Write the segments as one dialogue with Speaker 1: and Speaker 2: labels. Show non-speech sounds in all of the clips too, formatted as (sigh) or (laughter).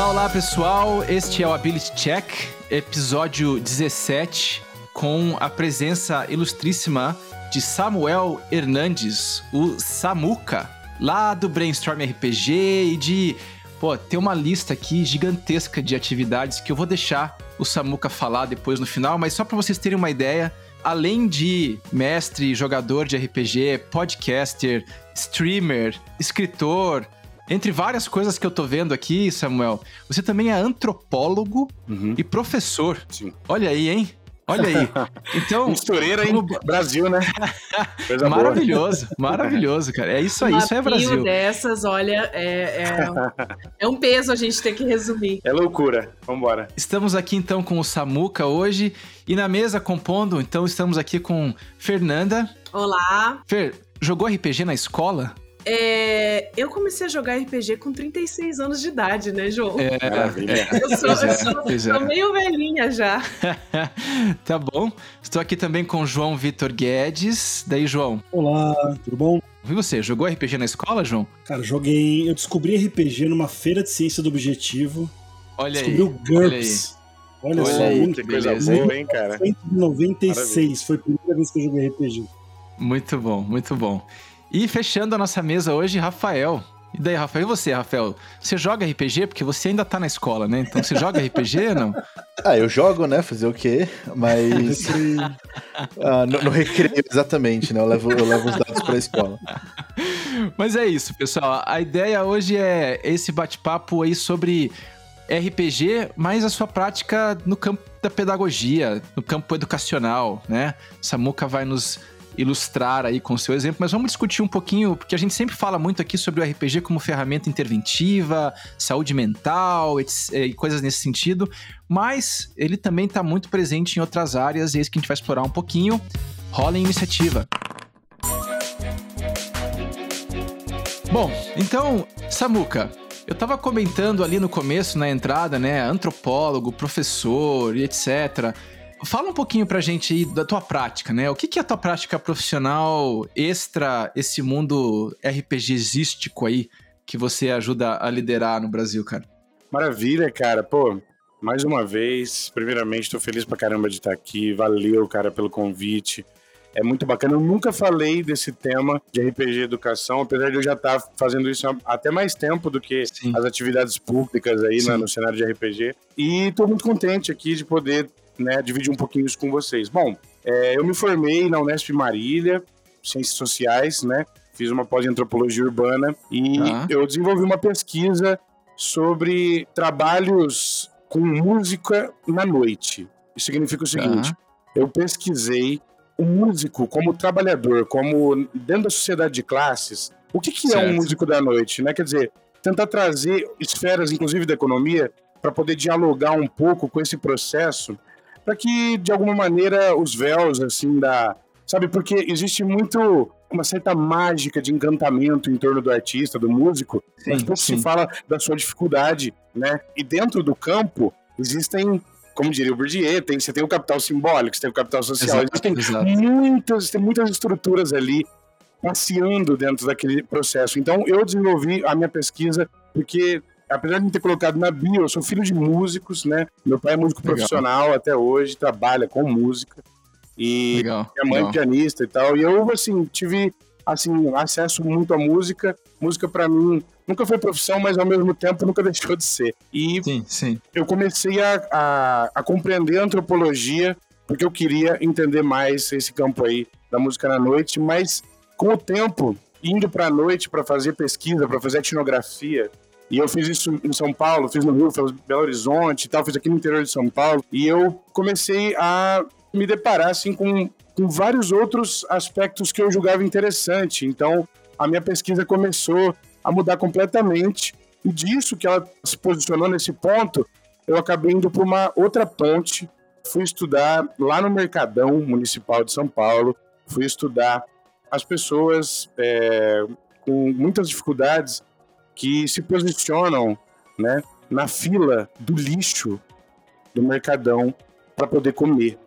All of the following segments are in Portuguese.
Speaker 1: Olá, olá pessoal, este é o Ability Check, episódio 17, com a presença ilustríssima de Samuel Hernandes, o Samuca, lá do Brainstorm RPG e de. Pô, tem uma lista aqui gigantesca de atividades que eu vou deixar o Samuca falar depois no final, mas só para vocês terem uma ideia, além de mestre, jogador de RPG, podcaster, streamer, escritor, entre várias coisas que eu tô vendo aqui, Samuel, você também é antropólogo
Speaker 2: Uhum.
Speaker 1: e professor.
Speaker 2: Sim.
Speaker 1: Olha aí, hein? Olha aí. (laughs) Então,
Speaker 2: Mistureira,
Speaker 1: como- (laughs)
Speaker 2: Brasil, né? (laughs) Coisa boa.
Speaker 1: maravilhoso, maravilhoso, cara. É isso aí, isso é Brasil.
Speaker 3: dessas, olha, é, é, é um peso a gente ter que resumir.
Speaker 2: É loucura. Vambora.
Speaker 1: Estamos aqui então com o Samuca hoje e na mesa compondo, então estamos aqui com Fernanda.
Speaker 3: Olá,
Speaker 1: Fer, jogou RPG na escola?
Speaker 3: É, eu comecei a jogar RPG com 36 anos de idade, né, João?
Speaker 1: É,
Speaker 2: Maravilha.
Speaker 3: Eu sou,
Speaker 1: é,
Speaker 3: eu sou-
Speaker 1: é.
Speaker 3: sou meio velhinha já. (laughs)
Speaker 1: tá bom. Estou aqui também com o João Vitor Guedes. Daí, João.
Speaker 4: Olá, tudo bom?
Speaker 1: E você, jogou RPG na escola, João?
Speaker 4: Cara, joguei. Eu descobri RPG numa feira de ciência do objetivo.
Speaker 1: Olha
Speaker 4: descobri
Speaker 1: aí.
Speaker 4: o GURPS. Olha,
Speaker 1: Olha
Speaker 4: só,
Speaker 1: aí,
Speaker 4: muito
Speaker 2: Que coisa
Speaker 1: beleza.
Speaker 2: boa, hein, cara?
Speaker 4: 1996 foi a primeira vez que eu joguei RPG.
Speaker 1: Muito bom, muito bom. E fechando a nossa mesa hoje, Rafael. E daí, Rafael, e você, Rafael? Você joga RPG? Porque você ainda tá na escola, né? Então você joga RPG ou (laughs) não?
Speaker 5: Ah, eu jogo, né? Fazer o quê? Mas. (laughs) ah, no, no recreio, exatamente, né? Eu levo, eu levo os dados pra escola.
Speaker 1: Mas é isso, pessoal. A ideia hoje é esse bate-papo aí sobre RPG, mas a sua prática no campo da pedagogia, no campo educacional, né? Samuca vai nos ilustrar aí com o seu exemplo, mas vamos discutir um pouquinho, porque a gente sempre fala muito aqui sobre o RPG como ferramenta interventiva, saúde mental etc, e coisas nesse sentido, mas ele também está muito presente em outras áreas e é isso que a gente vai explorar um pouquinho. Rola a iniciativa. Bom, então, Samuca, eu tava comentando ali no começo, na entrada, né? Antropólogo, professor e etc. Fala um pouquinho pra gente aí da tua prática, né? O que, que é a tua prática profissional extra esse mundo RPGístico aí que você ajuda a liderar no Brasil, cara?
Speaker 2: Maravilha, cara. Pô, mais uma vez, primeiramente, tô feliz pra caramba de estar aqui. Valeu, cara, pelo convite. É muito bacana. Eu nunca falei desse tema de RPG educação, apesar de eu já estar fazendo isso há até mais tempo do que
Speaker 1: Sim.
Speaker 2: as atividades públicas aí né, no cenário de RPG. E tô muito contente aqui de poder né, dividir um pouquinho isso com vocês. Bom, é, eu me formei na Unesp Marília, Ciências Sociais, né? Fiz uma pós em Antropologia Urbana e
Speaker 1: Tá.
Speaker 2: eu desenvolvi uma pesquisa sobre trabalhos com música na noite. Isso significa o seguinte: eu pesquisei o músico como trabalhador, como dentro da sociedade de classes. O que, que é um músico da noite? Né? Quer dizer, tentar trazer esferas, inclusive da economia, para poder dialogar um pouco com esse processo, para que de alguma maneira os véus assim da, sabe? Porque existe muito uma certa mágica de encantamento em torno do artista, do músico, mas
Speaker 1: Sim,
Speaker 2: pouco
Speaker 1: sim.
Speaker 2: se fala da sua dificuldade, né? E dentro do campo existem, como diria o Bourdieu, tem, você tem o capital simbólico, você tem o capital social,
Speaker 1: Exato,
Speaker 2: existem
Speaker 1: exato.
Speaker 2: muitas, tem muitas estruturas ali passeando dentro daquele processo. Então eu desenvolvi a minha pesquisa porque apesar de não ter colocado na bio, eu sou filho de músicos, né? Meu pai é músico
Speaker 1: Legal.
Speaker 2: profissional até hoje, trabalha com música. E
Speaker 1: Legal.
Speaker 2: minha mãe é
Speaker 1: legal.
Speaker 2: pianista e tal. E eu, assim, tive assim, acesso muito à música. Música, pra mim, nunca foi profissão, mas ao mesmo tempo nunca (laughs) deixou de ser. E
Speaker 1: Sim, sim.
Speaker 2: eu comecei a, a, a compreender a antropologia porque eu queria entender mais esse campo aí da música na noite, mas com o tempo, indo pra noite para fazer pesquisa, para fazer etnografia, e eu fiz isso em São Paulo, fiz no Rio, fiz Belo Horizonte e tal, fiz aqui no interior de São Paulo, e eu comecei a me deparar assim com, com vários outros aspectos que eu julgava interessante. Então, a minha pesquisa começou a mudar completamente, e disso que ela se posicionou nesse ponto, eu acabei indo para uma outra ponte, fui estudar lá no Mercadão Municipal de São Paulo, fui estudar as pessoas é, com muitas dificuldades que se posicionam né, na fila do lixo do Mercadão para poder comer.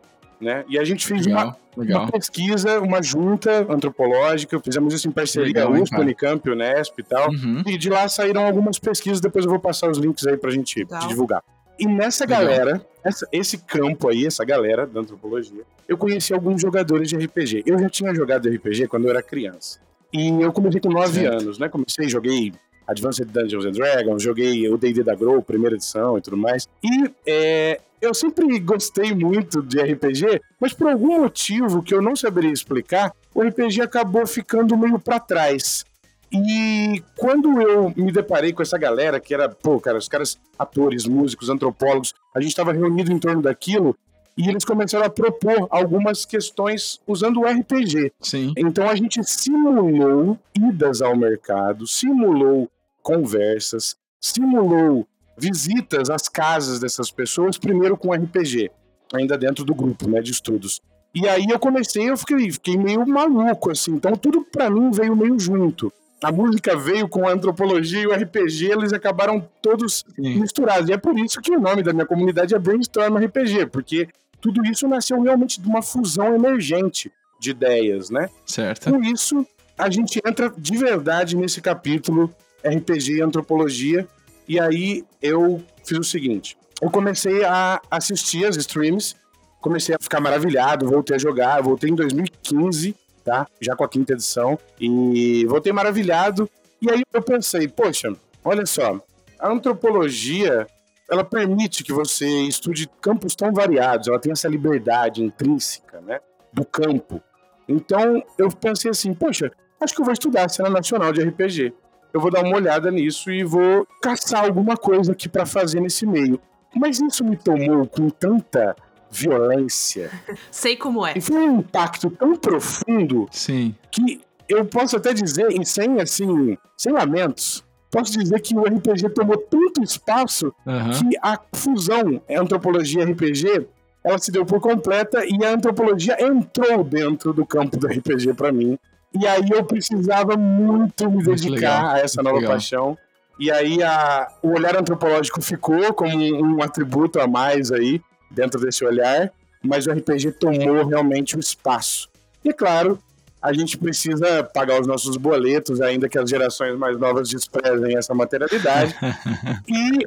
Speaker 2: Né? E a gente fez
Speaker 1: Legal.
Speaker 2: uma
Speaker 1: Legal.
Speaker 2: uma pesquisa, uma junta antropológica, fizemos isso em parceria,
Speaker 1: Legal,
Speaker 2: USP? Unicamp, Unesp e tal.
Speaker 1: Uhum.
Speaker 2: E de lá saíram algumas pesquisas, depois eu vou passar os links aí pra gente
Speaker 3: Legal.
Speaker 2: divulgar. E nessa
Speaker 1: Legal.
Speaker 2: galera, essa- esse campo aí, essa galera da antropologia, eu conheci alguns jogadores de RPG. Eu já tinha jogado RPG quando eu era criança. E eu comecei com 9
Speaker 1: Certo.
Speaker 2: anos, né? Comecei, joguei Advanced Dungeons and Dragons, joguei o D&D da Grow, primeira edição e tudo mais. E é, eu sempre gostei muito de RPG, mas por algum motivo que eu não saberia explicar, o RPG acabou ficando meio pra trás. E quando eu me deparei com essa galera, que era, pô, cara, os caras, atores, músicos, antropólogos, a gente estava reunido em torno daquilo, e eles começaram a propor algumas questões usando o RPG.
Speaker 1: Sim.
Speaker 2: Então a gente simulou idas ao mercado, simulou conversas, simulou visitas às casas dessas pessoas, primeiro com RPG, ainda dentro do grupo né, de estudos. E aí eu comecei, eu fiquei, fiquei meio maluco, assim, então tudo pra mim veio meio junto. A música veio com a antropologia e o RPG, eles acabaram todos
Speaker 1: Sim.
Speaker 2: misturados. E é por isso que o nome da minha comunidade é Brainstorm RPG, porque tudo isso nasceu realmente de uma fusão emergente de ideias, né?
Speaker 1: Certo.
Speaker 2: Com isso, a gente entra de verdade nesse capítulo RPG e antropologia. E aí eu fiz o seguinte: eu comecei a assistir as streams, comecei a ficar maravilhado, voltei a jogar, voltei em 2015, tá? Já com a quinta edição, e voltei maravilhado. E aí eu pensei, poxa, olha só, a antropologia ela permite que você estude campos tão variados, ela tem essa liberdade intrínseca, né, do campo. Então eu pensei assim, poxa, acho que eu vou estudar a cena nacional de RPG. Eu vou dar uma olhada nisso e vou caçar alguma coisa aqui pra fazer nesse meio. Mas isso me tomou com tanta violência (laughs)
Speaker 3: Sei como é.
Speaker 2: e foi um impacto tão profundo
Speaker 1: Sim.
Speaker 2: que eu posso até dizer, e sem assim, sem lamentos, posso dizer que o RPG tomou tanto espaço
Speaker 1: Aham.
Speaker 2: que a fusão antropologia RPG ela se deu por completa e a antropologia entrou dentro do campo do RPG pra mim. E aí eu precisava muito me
Speaker 1: Muito
Speaker 2: dedicar
Speaker 1: legal,
Speaker 2: a essa
Speaker 1: muito
Speaker 2: nova
Speaker 1: legal.
Speaker 2: paixão. E aí a, o olhar antropológico ficou como um, um atributo a mais aí dentro desse olhar, mas o RPG tomou realmente o espaço. E é claro, a gente precisa pagar os nossos boletos, ainda que as gerações mais novas desprezem essa materialidade. (laughs) e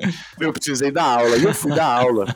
Speaker 2: eu precisei dar aula, e eu fui dar aula.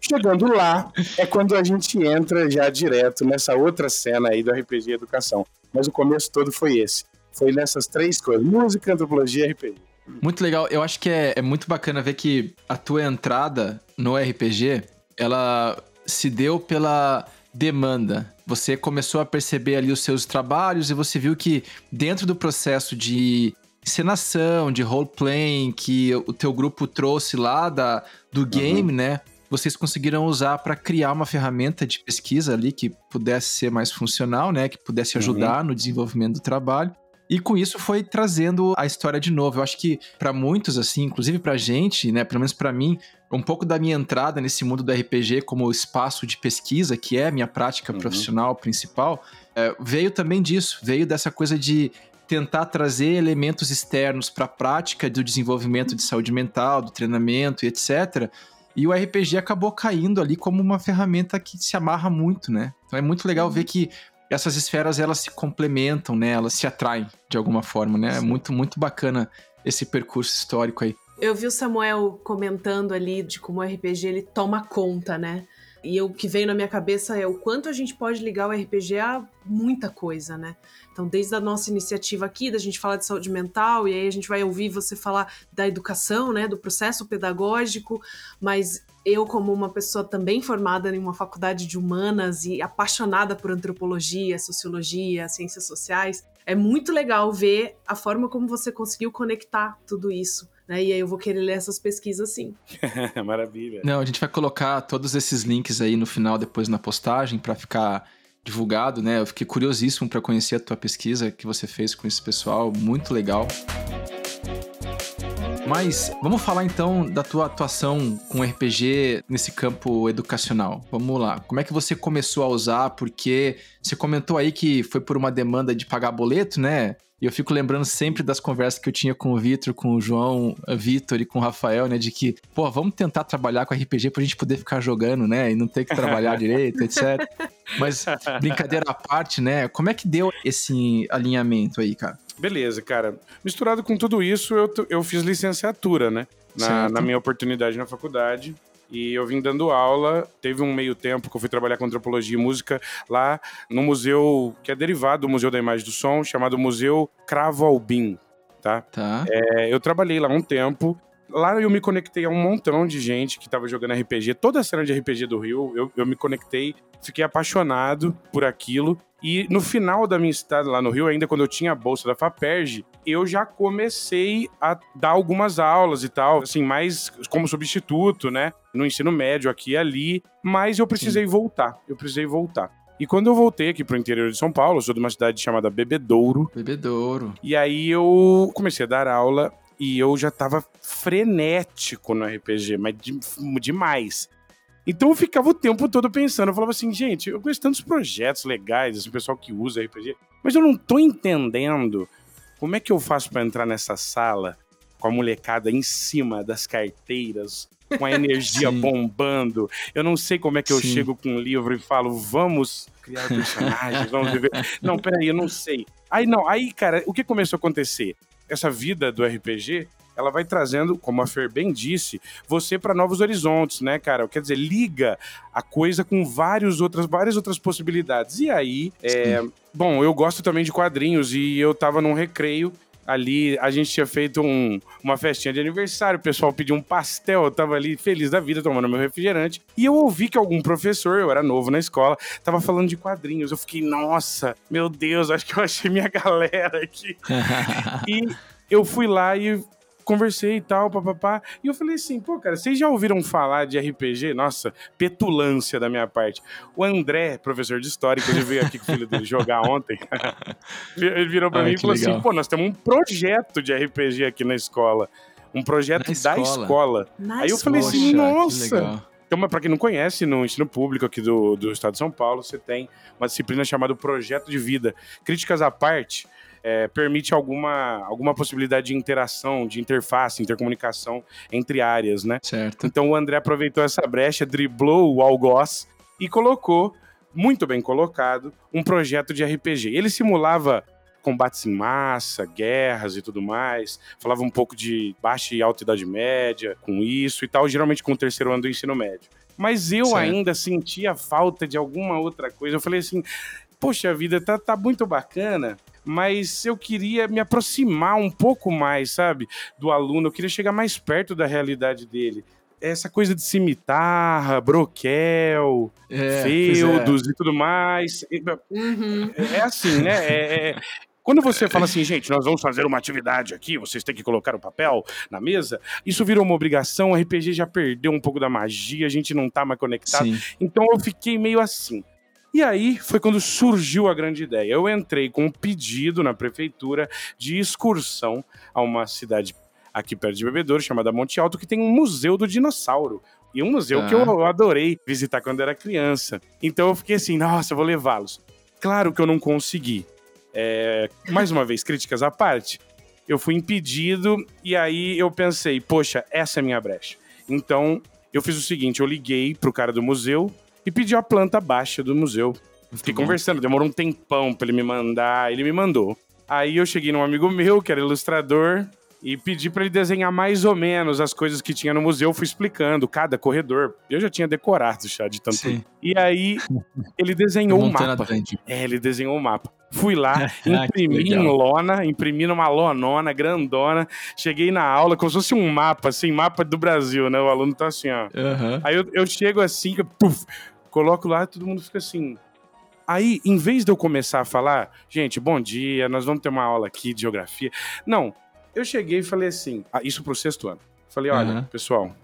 Speaker 2: Chegando lá, é quando a gente entra já direto nessa outra cena aí do RPG educação. Mas o começo todo foi esse. Foi nessas três coisas: música, antropologia e RPG.
Speaker 1: Muito legal. Eu acho que é, é muito bacana ver que a tua entrada no RPG, ela se deu pela demanda. Você começou a perceber ali os seus trabalhos e você viu que dentro do processo de encenação, de role-playing que o teu grupo trouxe lá da, do game, né? Vocês conseguiram usar para criar uma ferramenta de pesquisa ali que pudesse ser mais funcional, né? Que pudesse ajudar no desenvolvimento do trabalho. E com isso foi trazendo a história de novo. Eu acho que para muitos, assim, inclusive pra gente, né, pelo menos pra mim, um pouco da minha entrada nesse mundo do RPG como espaço de pesquisa, que é a minha prática
Speaker 2: Uhum.
Speaker 1: profissional principal, é, veio também disso. Veio dessa coisa de tentar trazer elementos externos para a prática do desenvolvimento de saúde mental, do treinamento e etc. E o RPG acabou caindo ali como uma ferramenta que se amarra muito, né? Então é muito legal ver que essas esferas elas se complementam, né? Elas se atraem de alguma forma, né? É muito muito bacana esse percurso histórico aí.
Speaker 3: Eu vi o Samuel comentando ali de como o RPG ele toma conta, né? E o que veio na minha cabeça é o quanto a gente pode ligar o RPG a muita coisa, né? Então, desde a nossa iniciativa aqui, da gente falar de saúde mental, e aí a gente vai ouvir você falar da educação, né? Do processo pedagógico, mas eu, como uma pessoa também formada em uma faculdade de humanas e apaixonada por antropologia, sociologia, ciências sociais, é muito legal ver a forma como você conseguiu conectar tudo isso. Né? E aí eu vou querer ler essas pesquisas sim. (laughs)
Speaker 2: Maravilha.
Speaker 1: Não, a gente vai colocar todos esses links aí no final depois na postagem para ficar divulgado, né? Eu fiquei curiosíssimo para conhecer a tua pesquisa que você fez com esse pessoal, muito legal. Mas vamos falar então da tua atuação com RPG nesse campo educacional. Vamos lá. Como é que você começou a usar? Porque você comentou aí que foi por uma demanda de pagar boleto, né? E eu fico lembrando sempre das conversas que eu tinha com o Vitor, com o João, o Vitor e com o Rafael, né? De que, pô, vamos tentar trabalhar com RPG pra gente poder ficar jogando, né? E não ter que trabalhar (laughs) direito, etc. Mas, brincadeira à parte, né? Como é que deu esse alinhamento aí, cara?
Speaker 2: Beleza, cara. Misturado com tudo isso, eu, eu fiz licenciatura, né? Na, na minha oportunidade na faculdade. E eu vim dando aula, teve um meio tempo que eu fui trabalhar com antropologia e música lá no museu que é derivado do Museu da Imagem do Som, chamado Museu Cravo Albim, tá?
Speaker 1: Tá.
Speaker 2: É, eu trabalhei lá um tempo. Lá eu me conectei a um montão de gente que tava jogando RPG. Toda a cena de RPG do Rio, eu, eu me conectei, fiquei apaixonado por aquilo. E no final da minha estada lá no Rio, ainda quando eu tinha a bolsa da FAPERJ, eu já comecei a dar algumas aulas e tal, assim, mais como substituto, né? No ensino médio aqui e ali. Mas eu precisei Sim. voltar. Eu precisei voltar. E quando eu voltei aqui pro interior de São Paulo, eu sou de uma cidade chamada Bebedouro.
Speaker 1: Bebedouro.
Speaker 2: E aí eu comecei a dar aula e eu já tava frenético no RPG, mas de, demais. Então eu ficava o tempo todo pensando, eu falava assim, gente, eu conheço tantos projetos legais, esse pessoal que usa RPG, mas eu não tô entendendo como é que eu faço para entrar nessa sala com a molecada em cima das carteiras, com a energia bombando. Eu não sei como é que eu Sim. chego com um livro e falo, vamos criar personagens, vamos viver. (laughs) Não, peraí, eu não sei. Aí não, aí, cara, o que começou a acontecer? Essa vida do RPG ela vai trazendo, como a Fer bem disse, você para novos horizontes, né, cara? Quer dizer, liga a coisa com vários outras, várias outras possibilidades. E aí, é, bom, eu gosto também de quadrinhos e eu tava num recreio ali a gente tinha feito um, uma festinha de aniversário, o pessoal pediu um pastel, eu tava ali feliz da vida tomando meu refrigerante, e eu ouvi que algum professor, eu era novo na escola, tava falando de quadrinhos. Eu fiquei, nossa, meu Deus, acho que eu achei minha (laughs) galera aqui. (laughs) e eu fui lá e conversei e tal, papapá. E eu falei assim, pô, cara, vocês já ouviram falar de RPG? Nossa, petulância da minha parte. O André, professor de história, que veio aqui com o filho dele jogar (laughs) ontem, ele virou pra Ai, mim e falou assim, legal. assim, pô, nós temos um projeto de RPG aqui na escola. Um projeto na da escola. escola. Aí eu falei assim, nossa... Então, para quem não conhece, no ensino público aqui do, do estado de São Paulo, você tem uma disciplina chamada Projeto de Vida. Críticas à parte, é, permite alguma, alguma possibilidade de interação, de interface, intercomunicação entre áreas, né?
Speaker 1: Certo.
Speaker 2: Então o André aproveitou essa brecha, driblou o algoz e colocou, muito bem colocado, um projeto de RPG. Ele simulava combates em massa, guerras e tudo mais. Falava um pouco de baixa e alta idade média com isso e tal, geralmente com o terceiro ano do ensino médio. Mas eu certo. ainda sentia falta de alguma outra coisa. Eu falei assim: poxa vida, tá, tá muito bacana, mas eu queria me aproximar um pouco mais, sabe, do aluno, eu queria chegar mais perto da realidade dele. Essa coisa de cimitarra, broquel, é, feudos é. e tudo mais. Uhum. É, é assim, né? É, é, quando você fala assim, gente, nós vamos fazer uma atividade aqui, vocês têm que colocar o papel na mesa, isso virou uma obrigação, o RPG já perdeu um pouco da magia, a gente não tá mais conectado. Sim. Então eu fiquei meio assim. E aí foi quando surgiu a grande ideia. Eu entrei com um pedido na prefeitura de excursão a uma cidade aqui perto de Bebedouro, chamada Monte Alto, que tem um museu do dinossauro. E um museu ah. que eu adorei visitar quando era criança. Então eu fiquei assim, nossa, eu vou levá-los. Claro que eu não consegui. É, mais uma vez, críticas à parte. Eu fui impedido e aí eu pensei, poxa, essa é a minha brecha. Então eu fiz o seguinte: eu liguei pro cara do museu, e pediu a planta baixa do museu. Fiquei conversando, demorou um tempão pra ele me mandar, ele me mandou. Aí eu cheguei num amigo meu, que era ilustrador, e pedi para ele desenhar mais ou menos as coisas que tinha no museu, fui explicando cada corredor. Eu já tinha decorado já de tanto. Sim. E aí ele desenhou o um mapa. É, ele desenhou o um mapa. Fui lá, (laughs) ah, imprimi em lona, imprimi numa lonona, grandona. Cheguei na aula como se fosse um mapa, assim, mapa do Brasil, né? O aluno tá assim, ó. Uhum. Aí eu, eu chego assim, puf, coloco lá e todo mundo fica assim. Aí, em vez de eu começar a falar, gente, bom dia, nós vamos ter uma aula aqui de geografia. Não, eu cheguei e falei assim, ah, isso pro sexto ano. Falei, olha, uhum. pessoal,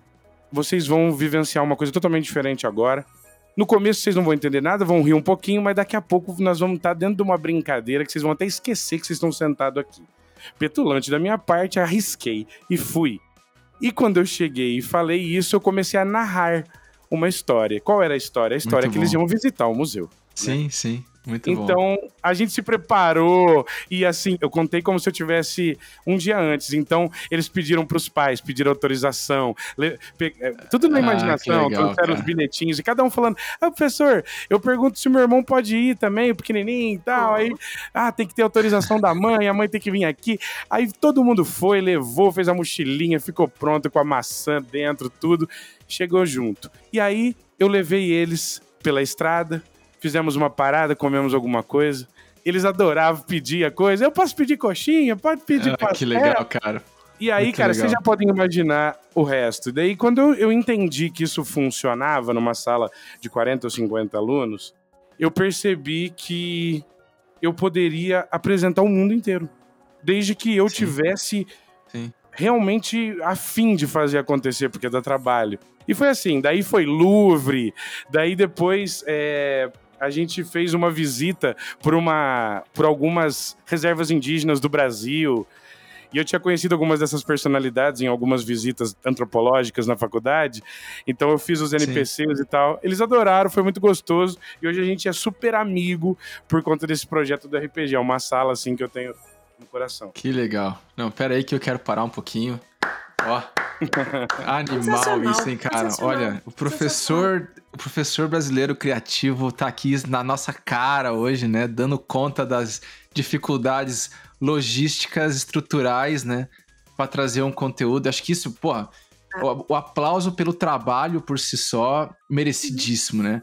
Speaker 2: vocês vão vivenciar uma coisa totalmente diferente agora. No começo vocês não vão entender nada, vão rir um pouquinho, mas daqui a pouco nós vamos estar dentro de uma brincadeira que vocês vão até esquecer que vocês estão sentados aqui. Petulante da minha parte, arrisquei e fui. E quando eu cheguei e falei isso, eu comecei a narrar uma história. Qual era a história? A história Muito é que bom. eles iam visitar o museu.
Speaker 1: Sim, né? sim. Muito bom.
Speaker 2: Então, a gente se preparou e assim, eu contei como se eu tivesse um dia antes. Então, eles pediram para os pais, pediram autorização, pe- é, tudo na
Speaker 1: Ah,
Speaker 2: imaginação,
Speaker 1: legal,
Speaker 2: trouxeram os bilhetinhos e cada um falando: "Ah, professor, eu pergunto se o meu irmão pode ir também, o pequenininho e tal". Aí, ah, tem que ter autorização da mãe, a mãe tem que vir aqui. Aí todo mundo foi, levou, fez a mochilinha, ficou pronto com a maçã dentro, tudo. Chegou junto. E aí eu levei eles pela estrada, fizemos uma parada, comemos alguma coisa. Eles adoravam pedir a coisa. Eu posso pedir coxinha? Pode pedir
Speaker 1: Ah,
Speaker 2: pastel.
Speaker 1: que legal, cara.
Speaker 2: E aí,
Speaker 1: Muito
Speaker 2: cara,
Speaker 1: legal.
Speaker 2: vocês já podem imaginar o resto. Daí, quando eu, eu entendi que isso funcionava numa sala de 40 ou 50 alunos, eu percebi que eu poderia apresentar o mundo inteiro. Desde que eu
Speaker 1: Sim.
Speaker 2: tivesse
Speaker 1: Sim.
Speaker 2: realmente afim de fazer acontecer, porque dá trabalho. E foi assim, daí foi Louvre, daí depois é, a gente fez uma visita por, uma, por algumas reservas indígenas do Brasil. E eu tinha conhecido algumas dessas personalidades em algumas visitas antropológicas na faculdade. Então eu fiz os NPCs e tal. Eles adoraram, foi muito gostoso. E hoje a gente é super amigo por conta desse projeto do RPG. É uma sala assim que eu tenho no coração.
Speaker 1: Que legal. Não, pera aí que eu quero parar um pouquinho. Ó. Animal isso, hein, cara. Olha, o professor, o professor brasileiro criativo tá aqui na nossa cara hoje, né, dando conta das dificuldades logísticas estruturais, né, para trazer um conteúdo. Acho que isso, porra, o, o aplauso pelo trabalho por si só merecidíssimo, né?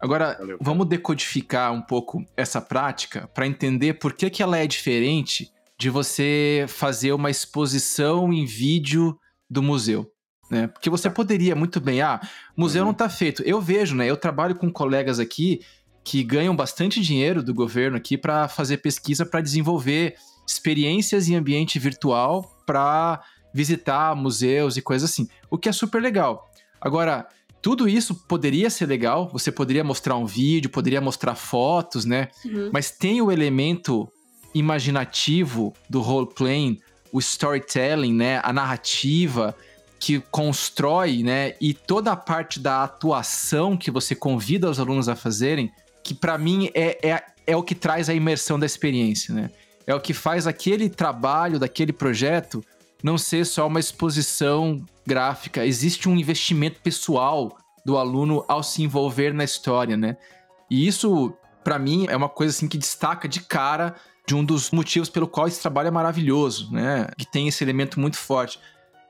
Speaker 1: Agora,
Speaker 2: Valeu.
Speaker 1: vamos decodificar um pouco essa prática para entender por que, que ela é diferente de você fazer uma exposição em vídeo do museu. Né? Porque você poderia muito bem, ah, museu
Speaker 2: Uhum.
Speaker 1: não está feito. Eu vejo, né? Eu trabalho com colegas aqui que ganham bastante dinheiro do governo aqui para fazer pesquisa para desenvolver experiências em ambiente virtual para visitar museus e coisas assim. O que é super legal. Agora, tudo isso poderia ser legal, você poderia mostrar um vídeo, poderia mostrar fotos, né?
Speaker 3: Uhum.
Speaker 1: Mas tem o elemento imaginativo do role-playing, o storytelling, né? A narrativa que constrói, né? E toda a parte da atuação que você convida os alunos a fazerem, que para mim é, é, é o que traz a imersão da experiência, né? É o que faz aquele trabalho, daquele projeto, não ser só uma exposição gráfica. Existe um investimento pessoal do aluno ao se envolver na história, né? E isso, para mim, é uma coisa assim que destaca de cara de um dos motivos pelo qual esse trabalho é maravilhoso, né? Que tem esse elemento muito forte.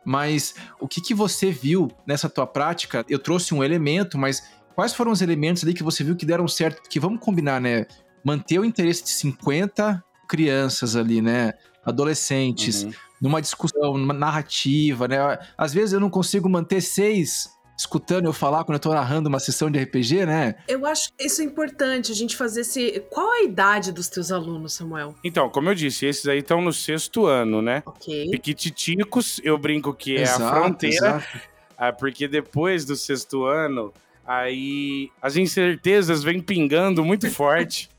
Speaker 1: Mas o que, que você viu nessa tua prática? Eu trouxe um elemento, mas quais foram os elementos ali que você viu que deram certo? Porque vamos combinar, né? Manter o interesse de 50 crianças ali, né? Adolescentes,
Speaker 2: Uhum.
Speaker 1: numa discussão, numa narrativa, né? Às vezes eu não consigo manter seis escutando eu falar quando eu tô narrando uma sessão de RPG, né?
Speaker 3: Eu acho que isso é importante, a gente fazer esse. Qual a idade dos teus alunos, Samuel?
Speaker 2: Então, como eu disse, esses aí estão no sexto ano, né?
Speaker 3: Ok.
Speaker 2: Piquititicos, eu brinco que é
Speaker 1: Exato,
Speaker 2: a fronteira,
Speaker 1: exato. (laughs)
Speaker 2: ah, porque depois do sexto ano, aí as incertezas vêm pingando muito forte,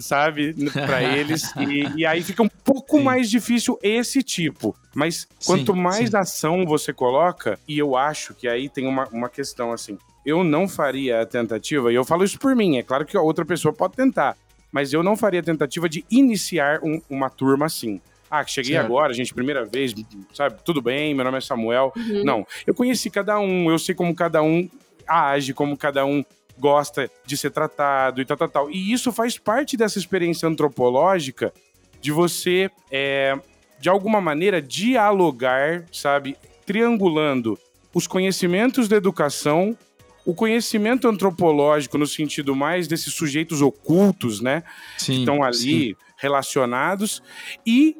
Speaker 2: sabe, para (laughs) eles, e, e aí fica um pouco
Speaker 1: Sim.
Speaker 2: mais difícil esse tipo. Mas quanto
Speaker 1: Sim,
Speaker 2: mais
Speaker 1: sim.
Speaker 2: ação você coloca, e eu acho que aí tem uma, uma questão assim, eu não faria a tentativa, e eu falo isso por mim, é claro que a outra pessoa pode tentar, mas eu não faria a tentativa de iniciar um- uma turma assim. Ah, cheguei
Speaker 1: Certo.
Speaker 2: agora, gente, primeira vez, sabe? Tudo bem, meu nome é Samuel.
Speaker 3: Uhum.
Speaker 2: Não, eu conheci cada um, eu sei como cada um age, como cada um gosta de ser tratado e tal, tal, tal. E isso faz parte dessa experiência antropológica de você, é, de alguma maneira, dialogar, sabe? Triangulando os conhecimentos da educação, o conhecimento antropológico no sentido mais desses sujeitos ocultos, né?
Speaker 1: Sim,
Speaker 2: estão ali
Speaker 1: sim,
Speaker 2: relacionados e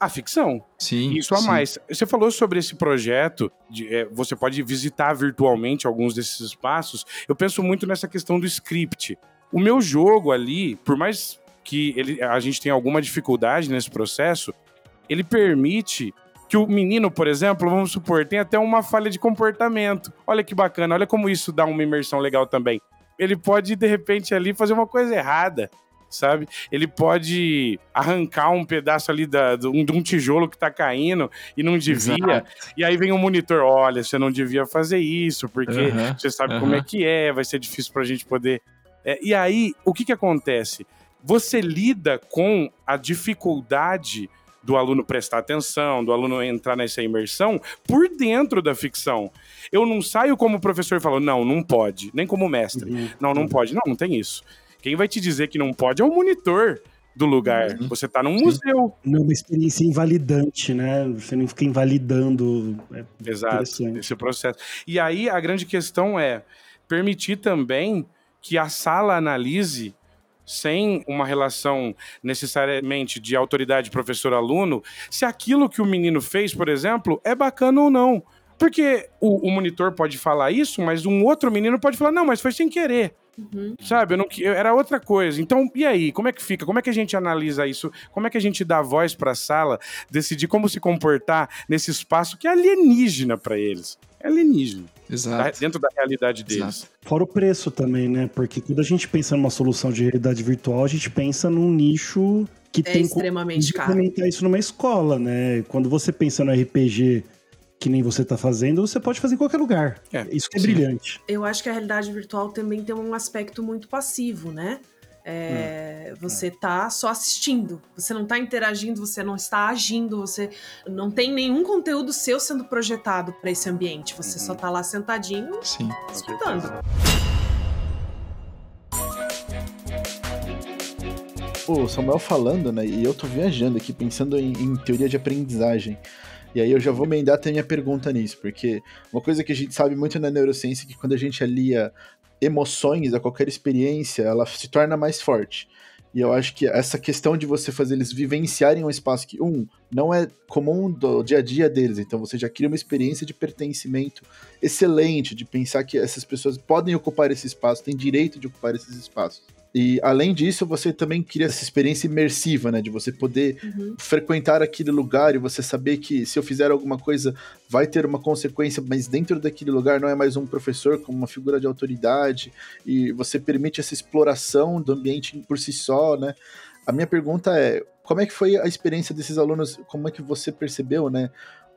Speaker 2: a ficção.
Speaker 1: sim,
Speaker 2: Isso a
Speaker 1: sim.
Speaker 2: mais. Você falou sobre esse projeto, de, é, você pode visitar virtualmente alguns desses espaços. Eu penso muito nessa questão do script. O meu jogo ali, por mais que ele, a gente tenha alguma dificuldade nesse processo, ele permite que o menino, por exemplo, vamos supor, tenha até uma falha de comportamento. Olha que bacana, olha como isso dá uma imersão legal também. Ele pode, de repente, ali fazer uma coisa errada sabe? Ele pode arrancar um pedaço ali da, do- um- de um tijolo que tá caindo e não devia.
Speaker 1: Exato.
Speaker 2: E aí vem o monitor, olha, você não devia fazer isso, porque
Speaker 1: Aham,
Speaker 2: você sabe
Speaker 1: aham.
Speaker 2: como é que é, vai ser difícil pra gente poder. É, e aí, o que que acontece? você lida com a dificuldade do aluno prestar atenção, do aluno entrar nessa imersão por dentro da ficção. Eu não saio como o professor falou, não, não pode, nem como mestre. Uhum. Não, não pode. Não, não tem isso. Quem vai te dizer que não pode é o monitor do lugar. Uhum. Você está num Sim. museu.
Speaker 4: Não, uma experiência invalidante, né? Você não fica invalidando.
Speaker 2: É Exato, esse processo. E aí a grande questão é permitir também que a sala analise sem uma relação necessariamente de autoridade professor-aluno, se aquilo que o menino fez, por exemplo, é bacana ou não. Porque o, o, monitor pode falar isso, mas um outro menino pode falar, não, mas foi sem querer. Uhum. Sabe, eu não, eu, era outra coisa. Então, e aí? Como é que fica? Como é que a gente analisa isso? Como é que a gente dá voz para a sala, decidir como se comportar nesse espaço que é alienígena para eles? É alienígena. Exato. Dentro da realidade deles. Exato.
Speaker 4: Fora o preço também, né? Porque quando a gente pensa numa solução de realidade virtual, a gente pensa num nicho que é tem
Speaker 3: extremamente
Speaker 4: como implementar isso numa escola, né? Quando você pensa no RPG que nem você está fazendo, você pode fazer em qualquer lugar. É, Isso que é sim. brilhante.
Speaker 3: Eu acho que a realidade virtual também tem um aspecto muito passivo, né? É, hum. Você tá só assistindo, você não tá interagindo, você não está agindo, você não tem nenhum conteúdo seu sendo projetado para esse ambiente. Você uhum. só tá lá sentadinho, Sim. escutando.
Speaker 5: O Samuel falando, né? E eu tô viajando aqui, pensando em, em teoria de aprendizagem. E aí eu já vou emendar até minha pergunta nisso, porque uma coisa que a gente sabe muito na neurociência é que quando a gente alia emoções a qualquer experiência, ela se torna mais forte. E eu acho que essa questão de você fazer eles vivenciarem um espaço que, um, não é comum do dia a dia deles, então você já cria uma experiência de pertencimento excelente, de pensar que essas pessoas podem ocupar esse espaço, têm direito de ocupar esses espaços. E além disso, você também cria essa experiência imersiva, né? De você poder uhum. frequentar aquele lugar e você saber que se eu fizer alguma coisa vai ter uma consequência, mas dentro daquele lugar não é mais um professor como uma figura de autoridade e você permite essa exploração do ambiente por si só, né? A minha pergunta é, como é que foi a experiência desses alunos? Como é que você percebeu, né?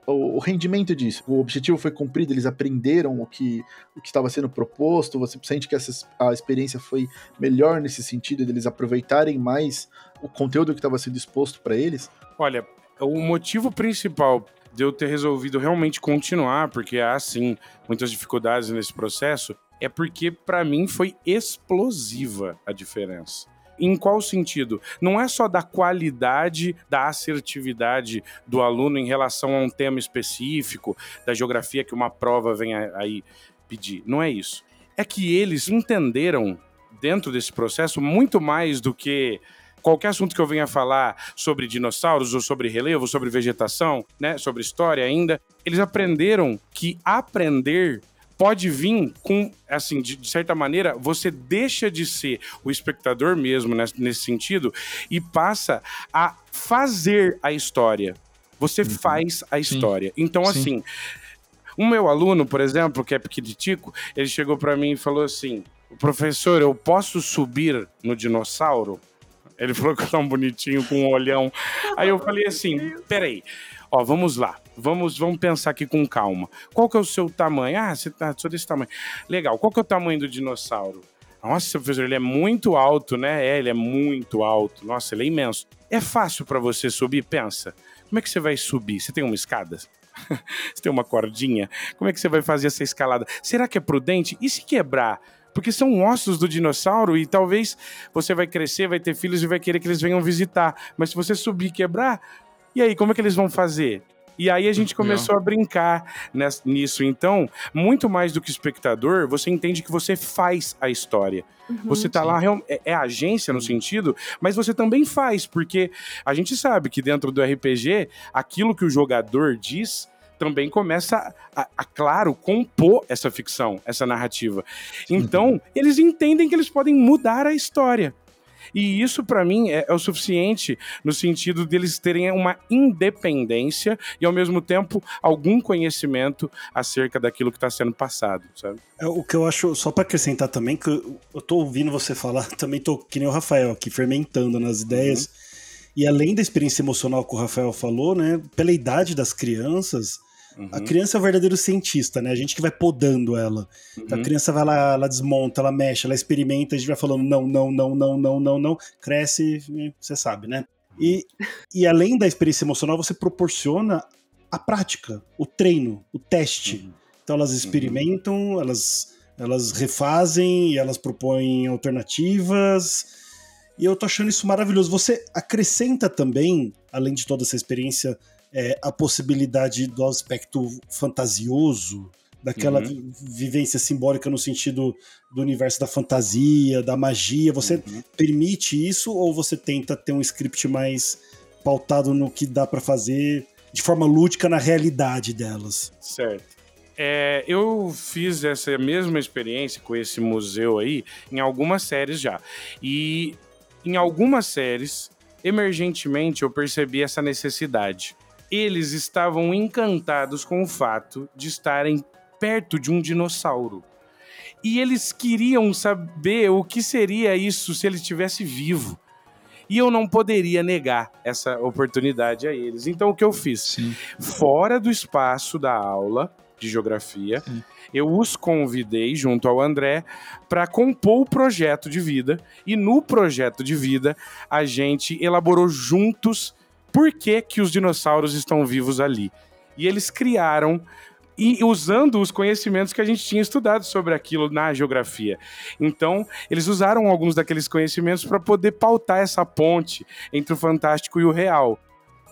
Speaker 5: O, rendimento disso. O objetivo foi cumprido, eles aprenderam o que o que estava sendo proposto. Você sente que essa, a experiência foi melhor nesse sentido, deles aproveitarem mais o conteúdo que estava sendo exposto para eles?
Speaker 2: Olha, o motivo principal de eu ter resolvido realmente continuar, porque há sim muitas dificuldades nesse processo, é porque para mim foi explosiva a diferença. Em qual sentido? Não é só da qualidade, da assertividade do aluno em relação a um tema específico, da geografia que uma prova vem aí pedir. Não é isso. É que eles entenderam dentro desse processo muito mais do que qualquer assunto que eu venha falar sobre dinossauros ou sobre relevo, sobre vegetação, né, sobre história ainda, eles aprenderam que aprender pode vir com, assim, de, de, certa maneira, você deixa de ser o espectador mesmo nesse, nesse sentido e passa a fazer a história. Você uhum. faz a história. Sim. Então, Sim. assim, o meu aluno, por exemplo, que é pequititico, ele chegou para mim e falou assim: professor, eu posso subir no dinossauro? Ele falou que tão bonitinho, com um olhão. Aí eu falei assim: peraí, ó, vamos lá. Vamos, vamos pensar aqui com calma. Qual que é o seu tamanho? Ah, você tá sou desse tamanho. Legal. Qual que é o tamanho do dinossauro? Nossa, professor, ele é muito alto, né? É, ele é muito alto. Nossa, ele é imenso. É fácil para você subir? Pensa. Como é que você vai subir? Você tem uma escada? (laughs) você tem uma cordinha? Como é que você vai fazer essa escalada? Será que é prudente? E se quebrar? Porque são ossos do dinossauro e talvez você vai crescer, vai ter filhos e vai querer que eles venham visitar. Mas se você subir e quebrar, e aí, como é que eles vão fazer? E aí a gente começou a brincar nisso. Então, muito mais do que espectador, você entende que você faz a história. Uhum, você tá sim. lá, é, é agência no sentido, mas você também faz, porque a gente sabe que dentro do RPG, aquilo que o jogador diz também começa a, a, claro, compor essa ficção, essa narrativa. Então, eles entendem que eles podem mudar a história. E isso, para mim, é, é, o suficiente no sentido deles terem uma independência e, ao mesmo tempo, algum conhecimento acerca daquilo que está sendo passado, sabe?
Speaker 4: É, o que eu acho, só para acrescentar também, que eu tô ouvindo você falar, (laughs) também tô que nem o Rafael aqui, fermentando nas ideias. Uhum. E além da experiência emocional que o Rafael falou, né, pela idade das crianças, Uhum. A criança é o verdadeiro cientista, né? A gente que vai podando ela. Uhum. Então a criança vai lá, ela desmonta, ela mexe, ela experimenta, a gente vai falando não, não, não, não, não, não, não, cresce, você sabe, né? E, e além da experiência emocional, você proporciona a prática, o treino, o teste. Uhum. Então elas experimentam, elas, elas refazem, elas propõem alternativas. E eu tô achando isso maravilhoso. Você acrescenta também, além de toda essa experiência, é, a possibilidade do aspecto fantasioso, daquela uhum. vivência simbólica no sentido do universo da fantasia, da magia. Você uhum. permite isso ou você tenta ter um script mais pautado no que dá para fazer de forma lúdica na realidade delas?
Speaker 2: Certo. É, eu fiz essa mesma experiência com esse museu aí em algumas séries já. E em algumas séries, emergentemente, eu percebi essa necessidade. Eles estavam encantados com o fato de estarem perto de um dinossauro. E eles queriam saber o que seria isso se ele estivesse vivo. E eu não poderia negar essa oportunidade a eles. Então o que eu fiz? Sim. Fora do espaço da aula de geografia, Sim. eu os convidei junto ao André para compor o projeto de vida. E no projeto de vida, a gente elaborou juntos por que, que os dinossauros estão vivos ali. E eles criaram e usando os conhecimentos que a gente tinha estudado sobre aquilo na geografia. Então, eles usaram alguns daqueles conhecimentos para poder pautar essa ponte entre o fantástico e o real.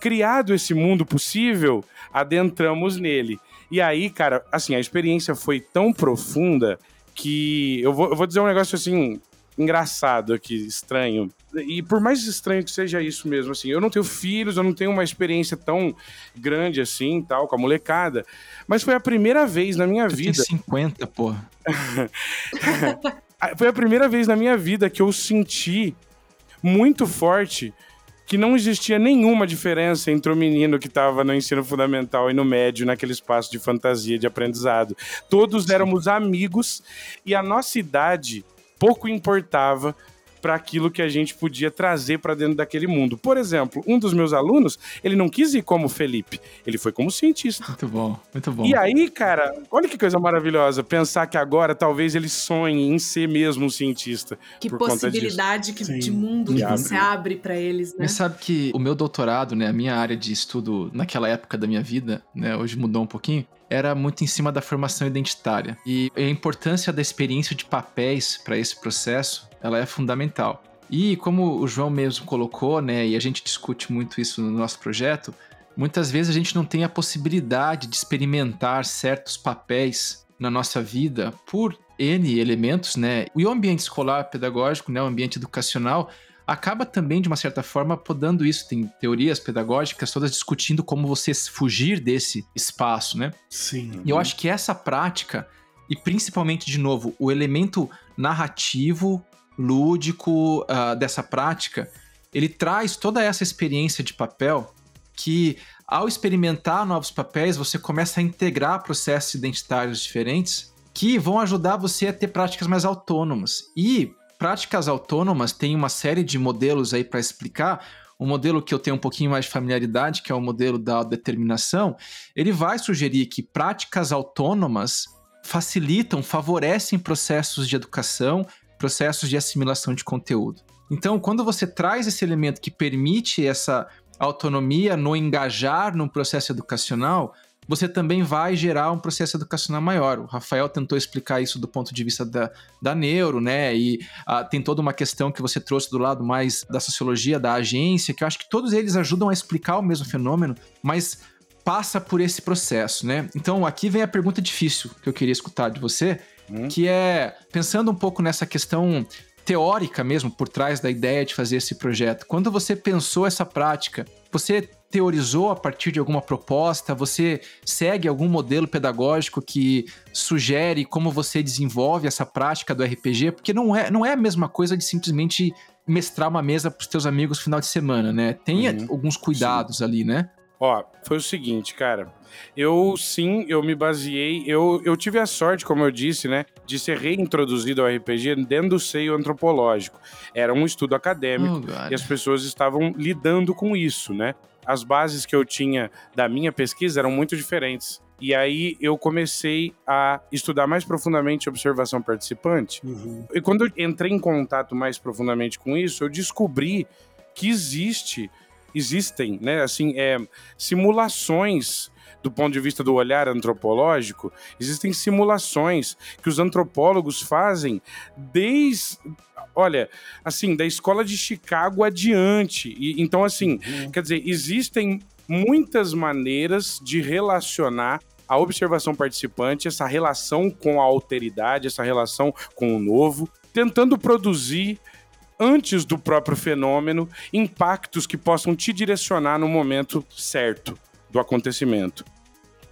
Speaker 2: Criado esse mundo possível, adentramos nele. E aí, cara, assim, a experiência foi tão profunda que eu vou, eu vou dizer um negócio assim engraçado aqui, estranho. E por mais estranho que seja isso mesmo, assim, eu não tenho filhos, eu não tenho uma experiência tão grande assim, tal, com a molecada, mas foi a primeira vez na minha
Speaker 1: eu
Speaker 2: vida.
Speaker 1: Tenho 50, porra.
Speaker 2: foi a primeira vez na minha vida que eu senti muito forte que não existia nenhuma diferença entre o menino que estava no ensino fundamental e no médio, naquele espaço de fantasia, de aprendizado. Todos éramos amigos e a nossa idade pouco importava para aquilo que a gente podia trazer para dentro daquele mundo. Por exemplo, um dos meus alunos, ele não quis ir como Felipe, ele foi como cientista.
Speaker 1: Muito bom, muito bom.
Speaker 2: E aí, cara, olha que coisa maravilhosa, pensar que agora talvez ele sonhe em ser mesmo um cientista.
Speaker 3: Que possibilidade que, de mundo que, que você abre para eles, né?
Speaker 1: Mas sabe que o meu doutorado, né, a minha área de estudo naquela época da minha vida, né, hoje mudou um pouquinho, era muito em cima da formação identitária. E a importância da experiência de papéis para esse processo, ela é fundamental. E como o João mesmo colocou, né, e a gente discute muito isso no nosso projeto, muitas vezes a gente não tem a possibilidade de experimentar certos papéis na nossa vida por N elementos, né? E o ambiente escolar pedagógico, né, o ambiente educacional, acaba também, de uma certa forma, podando isso. Tem teorias pedagógicas todas discutindo como você fugir desse espaço, né?
Speaker 4: Sim.
Speaker 1: E eu acho que essa prática, e principalmente, de novo, o elemento narrativo, lúdico uh, dessa prática, ele traz toda essa experiência de papel que, ao experimentar novos papéis, você começa a integrar processos identitários diferentes que vão ajudar você a ter práticas mais autônomas. E práticas autônomas tem uma série de modelos aí para explicar. O modelo que eu tenho um pouquinho mais de familiaridade, que é o modelo da determinação, ele vai sugerir que práticas autônomas facilitam, favorecem processos de educação, processos de assimilação de conteúdo. Então, quando você traz esse elemento que permite essa autonomia no engajar num processo educacional, você também vai gerar um processo educacional maior. O Rafael tentou explicar isso do ponto de vista da, da neuro, né? E ah, tem toda uma questão que você trouxe do lado mais da sociologia, da agência, que eu acho que todos eles ajudam a explicar o mesmo fenômeno, mas passa por esse processo, né? Então aqui vem a pergunta difícil que eu queria escutar de você, hum. que é pensando um pouco nessa questão teórica mesmo por trás da ideia de fazer esse projeto. Quando você pensou essa prática, você teorizou a partir de alguma proposta? Você segue algum modelo pedagógico que sugere como você desenvolve essa prática do RPG? Porque não é, não é a mesma coisa de simplesmente mestrar uma mesa para os teus amigos no final de semana, né? Tem uhum. alguns cuidados Sim. ali, né?
Speaker 2: Ó, foi o seguinte, cara. Eu sim, eu me baseei. Eu, eu tive a sorte, como eu disse, né, de ser reintroduzido ao RPG dentro do seio antropológico. Era um estudo acadêmico oh, e as pessoas estavam lidando com isso, né? As bases que eu tinha da minha pesquisa eram muito diferentes E aí eu comecei a estudar mais profundamente observação participante.
Speaker 4: Uhum.
Speaker 2: E quando eu entrei em contato mais profundamente com isso, eu descobri que existe, existem, né, assim, é, simulações do ponto de vista do olhar antropológico, existem simulações que os antropólogos fazem desde olha, assim, da escola de Chicago adiante. E, então, assim, uhum. quer dizer, existem muitas maneiras de relacionar a observação participante, essa relação com a alteridade, essa relação com o novo, tentando produzir antes do próprio fenômeno impactos que possam te direcionar no momento certo do acontecimento.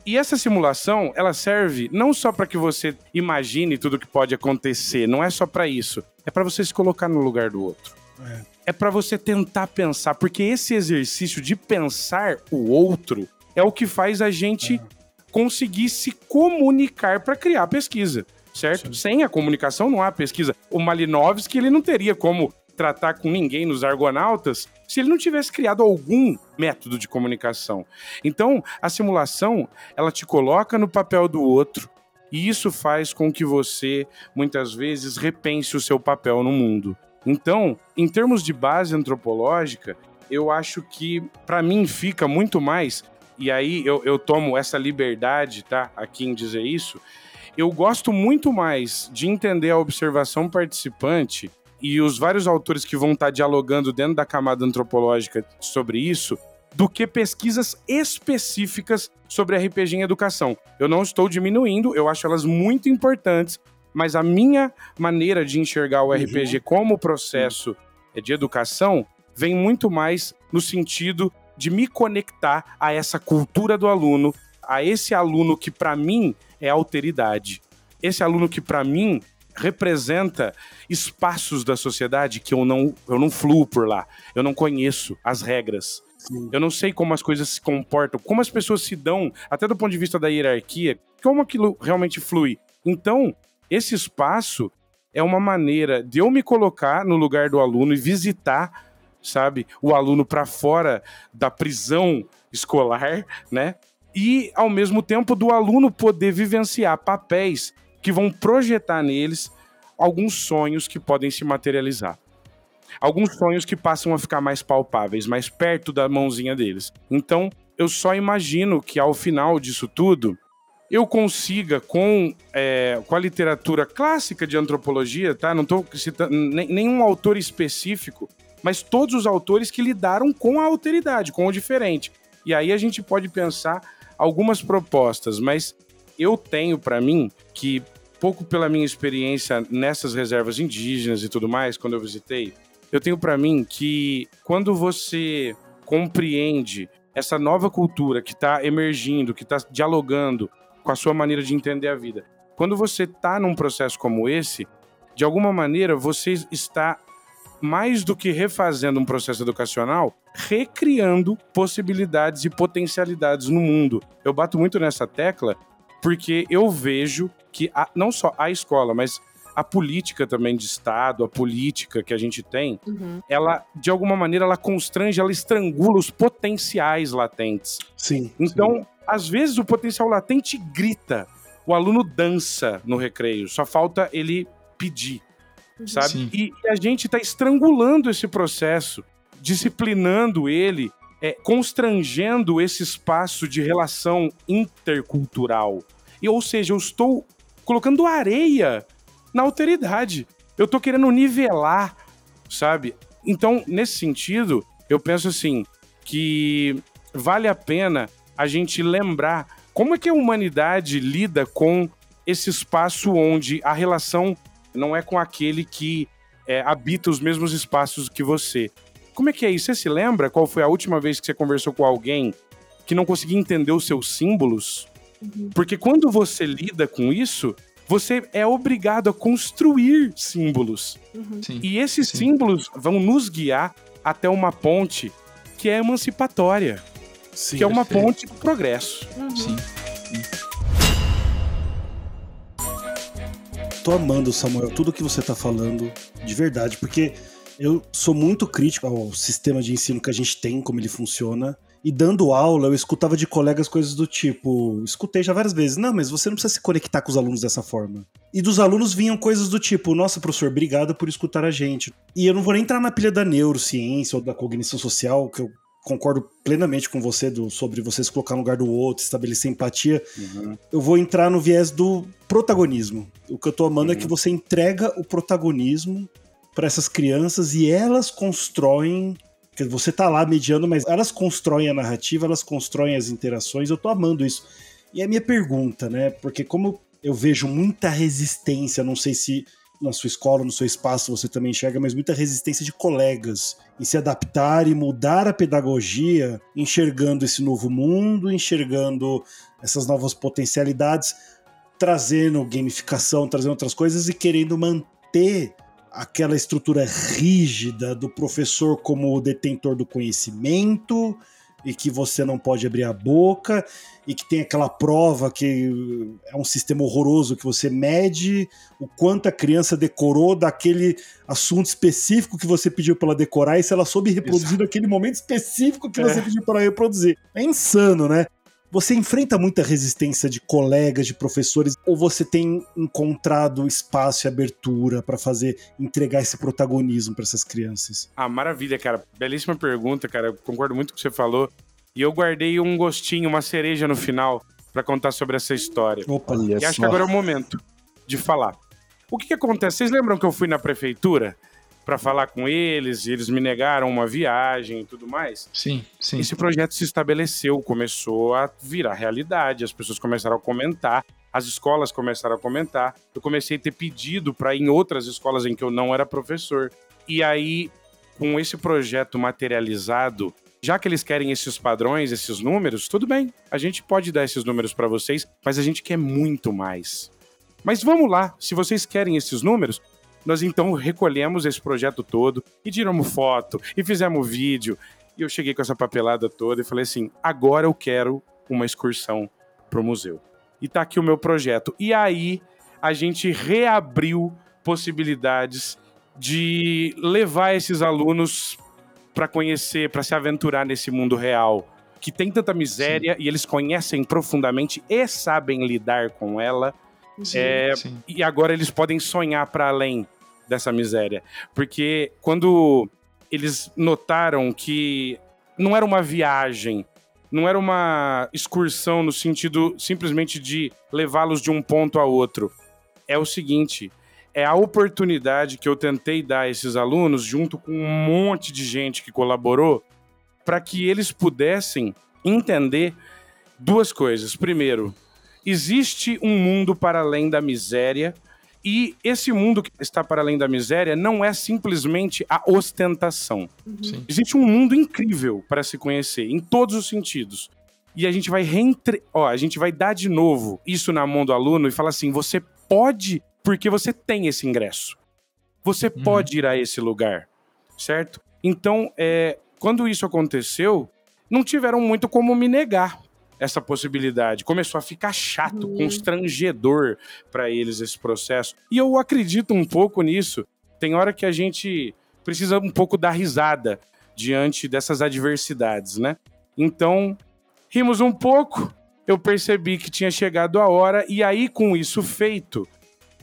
Speaker 2: E essa simulação, ela serve não só para que você imagine tudo o que pode acontecer, não é só para isso. É para você se colocar no lugar do outro. É, é para você tentar pensar, porque esse exercício de pensar o outro é o que faz a gente é conseguir se comunicar para criar pesquisa, certo? Sim. Sem a comunicação não há pesquisa. O Malinowski, ele não teria como tratar com ninguém nos Argonautas se ele não tivesse criado algum método de comunicação. Então, a simulação, ela te coloca no papel do outro, e isso faz com que você, muitas vezes, repense o seu papel no mundo. Então, em termos de base antropológica, eu acho que, para mim, fica muito mais e aí eu, eu tomo essa liberdade, tá, aqui em dizer isso, eu gosto muito mais de entender a observação participante e os vários autores que vão estar dialogando dentro da camada antropológica sobre isso, do que pesquisas específicas sobre RPG em educação. Eu não estou diminuindo, eu acho elas muito importantes, mas a minha maneira de enxergar o RPG uhum. como processo de educação vem muito mais no sentido de me conectar a essa cultura do aluno, a esse aluno que para mim é alteridade. Esse aluno que para mim representa espaços da sociedade que eu não, eu não fluo por lá. Eu não conheço as regras. Sim. Eu não sei como as coisas se comportam, como as pessoas se dão, até do ponto de vista da hierarquia, como aquilo realmente flui. Então, esse espaço é uma maneira de eu me colocar no lugar do aluno e visitar sabe? O aluno para fora da prisão escolar, né? E ao mesmo tempo do aluno poder vivenciar papéis que vão projetar neles alguns sonhos que podem se materializar. Alguns sonhos que passam a ficar mais palpáveis, mais perto da mãozinha deles. Então, eu só imagino que ao final disso tudo, eu consiga, com, é, com a literatura clássica de antropologia, tá? Não estou citando nenhum autor específico, mas todos os autores que lidaram com a alteridade, com o diferente. E aí a gente pode pensar algumas propostas, mas eu tenho para mim que pouco pela minha experiência nessas reservas indígenas e tudo mais, quando eu visitei, eu tenho para mim que quando você compreende essa nova cultura que está emergindo, que está dialogando com a sua maneira de entender a vida, quando você está num processo como esse, de alguma maneira você está mais do que refazendo um processo educacional, recriando possibilidades e potencialidades no mundo. Eu bato muito nessa tecla porque eu vejo que a, não só a escola, mas a política também de Estado, a política que a gente tem, uhum. ela, de alguma maneira, ela constrange, ela estrangula os potenciais latentes.
Speaker 4: Sim.
Speaker 2: Então,
Speaker 4: sim.
Speaker 2: às vezes, o potencial latente grita, o aluno dança no recreio, só falta ele pedir sabe? E, e, a gente está estrangulando esse processo, disciplinando ele, é, constrangendo esse espaço de relação intercultural. E, ou seja, eu estou colocando areia na alteridade. Eu estou querendo nivelar, sabe? Então, nesse sentido, eu penso assim, que vale a pena a gente lembrar como é que a humanidade lida com esse espaço onde a relação não é com aquele que é, habita os mesmos espaços que você. Como é que é isso? Você se lembra qual foi a última vez que você conversou com alguém que não conseguia entender os seus símbolos? Uhum. Porque quando você lida com isso, você é obrigado a construir símbolos. Uhum. e esses sim. símbolos vão nos guiar até uma ponte que é emancipatória. Sim, que é uma ponte do progresso.
Speaker 1: Uhum. Sim.
Speaker 4: Tô amando, Samuel, tudo que você tá falando, de verdade, porque eu sou muito crítico ao sistema de ensino que a gente tem, como ele funciona. E dando aula, eu escutava de colegas coisas do tipo, escutei já várias vezes, não, mas você não precisa se conectar com os alunos dessa forma. E dos alunos vinham coisas do tipo, nossa, professor, obrigado por escutar a gente. E eu não vou nem entrar na pilha da neurociência ou da cognição social, que eu concordo plenamente com você do, sobre você se colocar no lugar do outro, estabelecer empatia.
Speaker 2: Uhum.
Speaker 4: Eu vou entrar no viés do protagonismo. O que eu tô amando é
Speaker 2: Uhum.
Speaker 4: que você entrega o protagonismo para essas crianças e elas constroem. Você tá lá mediando, mas elas constroem a narrativa, elas constroem as interações. Eu tô amando isso. E a minha pergunta, né? Porque como eu vejo muita resistência, não sei se na sua escola, no seu espaço você também enxerga, mas muita resistência de colegas em se adaptar e mudar a pedagogia, enxergando esse novo mundo, enxergando essas novas potencialidades, trazendo gamificação, trazendo outras coisas e querendo manter aquela estrutura rígida do professor como detentor do conhecimento e que você não pode abrir a boca e que tem aquela prova que é um sistema horroroso que você mede o quanto a criança decorou daquele assunto específico que você pediu para ela decorar e se ela soube reproduzir naquele momento específico que você pediu para reproduzir. É insano, né? Você enfrenta muita resistência de colegas, de professores, ou você tem encontrado espaço e abertura para fazer entregar esse protagonismo para essas crianças?
Speaker 2: Ah, maravilha, cara. Belíssima pergunta, cara. Eu concordo muito com o que você falou. E eu guardei um gostinho, uma cereja no final pra contar sobre essa história.
Speaker 4: Opa,
Speaker 2: E acho
Speaker 5: só.
Speaker 2: que agora é o momento de falar. O que, que acontece? Vocês lembram que eu fui na prefeitura pra falar com eles e eles me negaram uma viagem e tudo mais?
Speaker 1: Sim, sim.
Speaker 2: Esse projeto se estabeleceu, começou a virar realidade, as pessoas começaram a comentar, as escolas começaram a comentar. Eu comecei a ter pedido para ir em outras escolas em que eu não era professor. E aí, com esse projeto materializado, já que eles querem esses padrões, esses números, tudo bem, a gente pode dar esses números para vocês, mas a gente quer muito mais. Mas vamos lá, se vocês querem esses números, nós então recolhemos esse projeto todo e tiramos foto e fizemos vídeo. E eu cheguei com essa papelada toda e falei assim: agora eu quero uma excursão pro museu. E tá aqui o meu projeto. E aí a gente reabriu possibilidades de levar esses alunos para conhecer, para se aventurar nesse mundo real, que tem tanta miséria e eles conhecem profundamente e sabem lidar com ela. É,
Speaker 1: sim.
Speaker 2: e agora eles podem sonhar para além dessa miséria. Porque quando eles notaram que não era uma viagem, não era uma excursão no sentido simplesmente de levá-los de um ponto a outro. É o seguinte, é a oportunidade que eu tentei dar a esses alunos junto com um monte de gente que colaborou para que eles pudessem entender duas coisas. Primeiro, existe um mundo para além da miséria e esse mundo que está para além da miséria não é simplesmente a ostentação.
Speaker 1: Sim.
Speaker 2: Existe um mundo incrível para se conhecer em todos os sentidos. E a gente vai reentre... ó, a gente vai dar de novo isso na mão do aluno e falar assim: você pode porque você tem esse ingresso. Você
Speaker 1: Uhum.
Speaker 2: pode ir a esse lugar, certo? Então, é, quando isso aconteceu, não tiveram muito como me negar essa possibilidade. Começou a ficar chato,
Speaker 3: Uhum.
Speaker 2: constrangedor para eles esse processo. E eu acredito um pouco nisso. Tem hora que a gente precisa um pouco dar risada diante dessas adversidades, né? Então, rimos um pouco, eu percebi que tinha chegado a hora, e aí, com isso feito,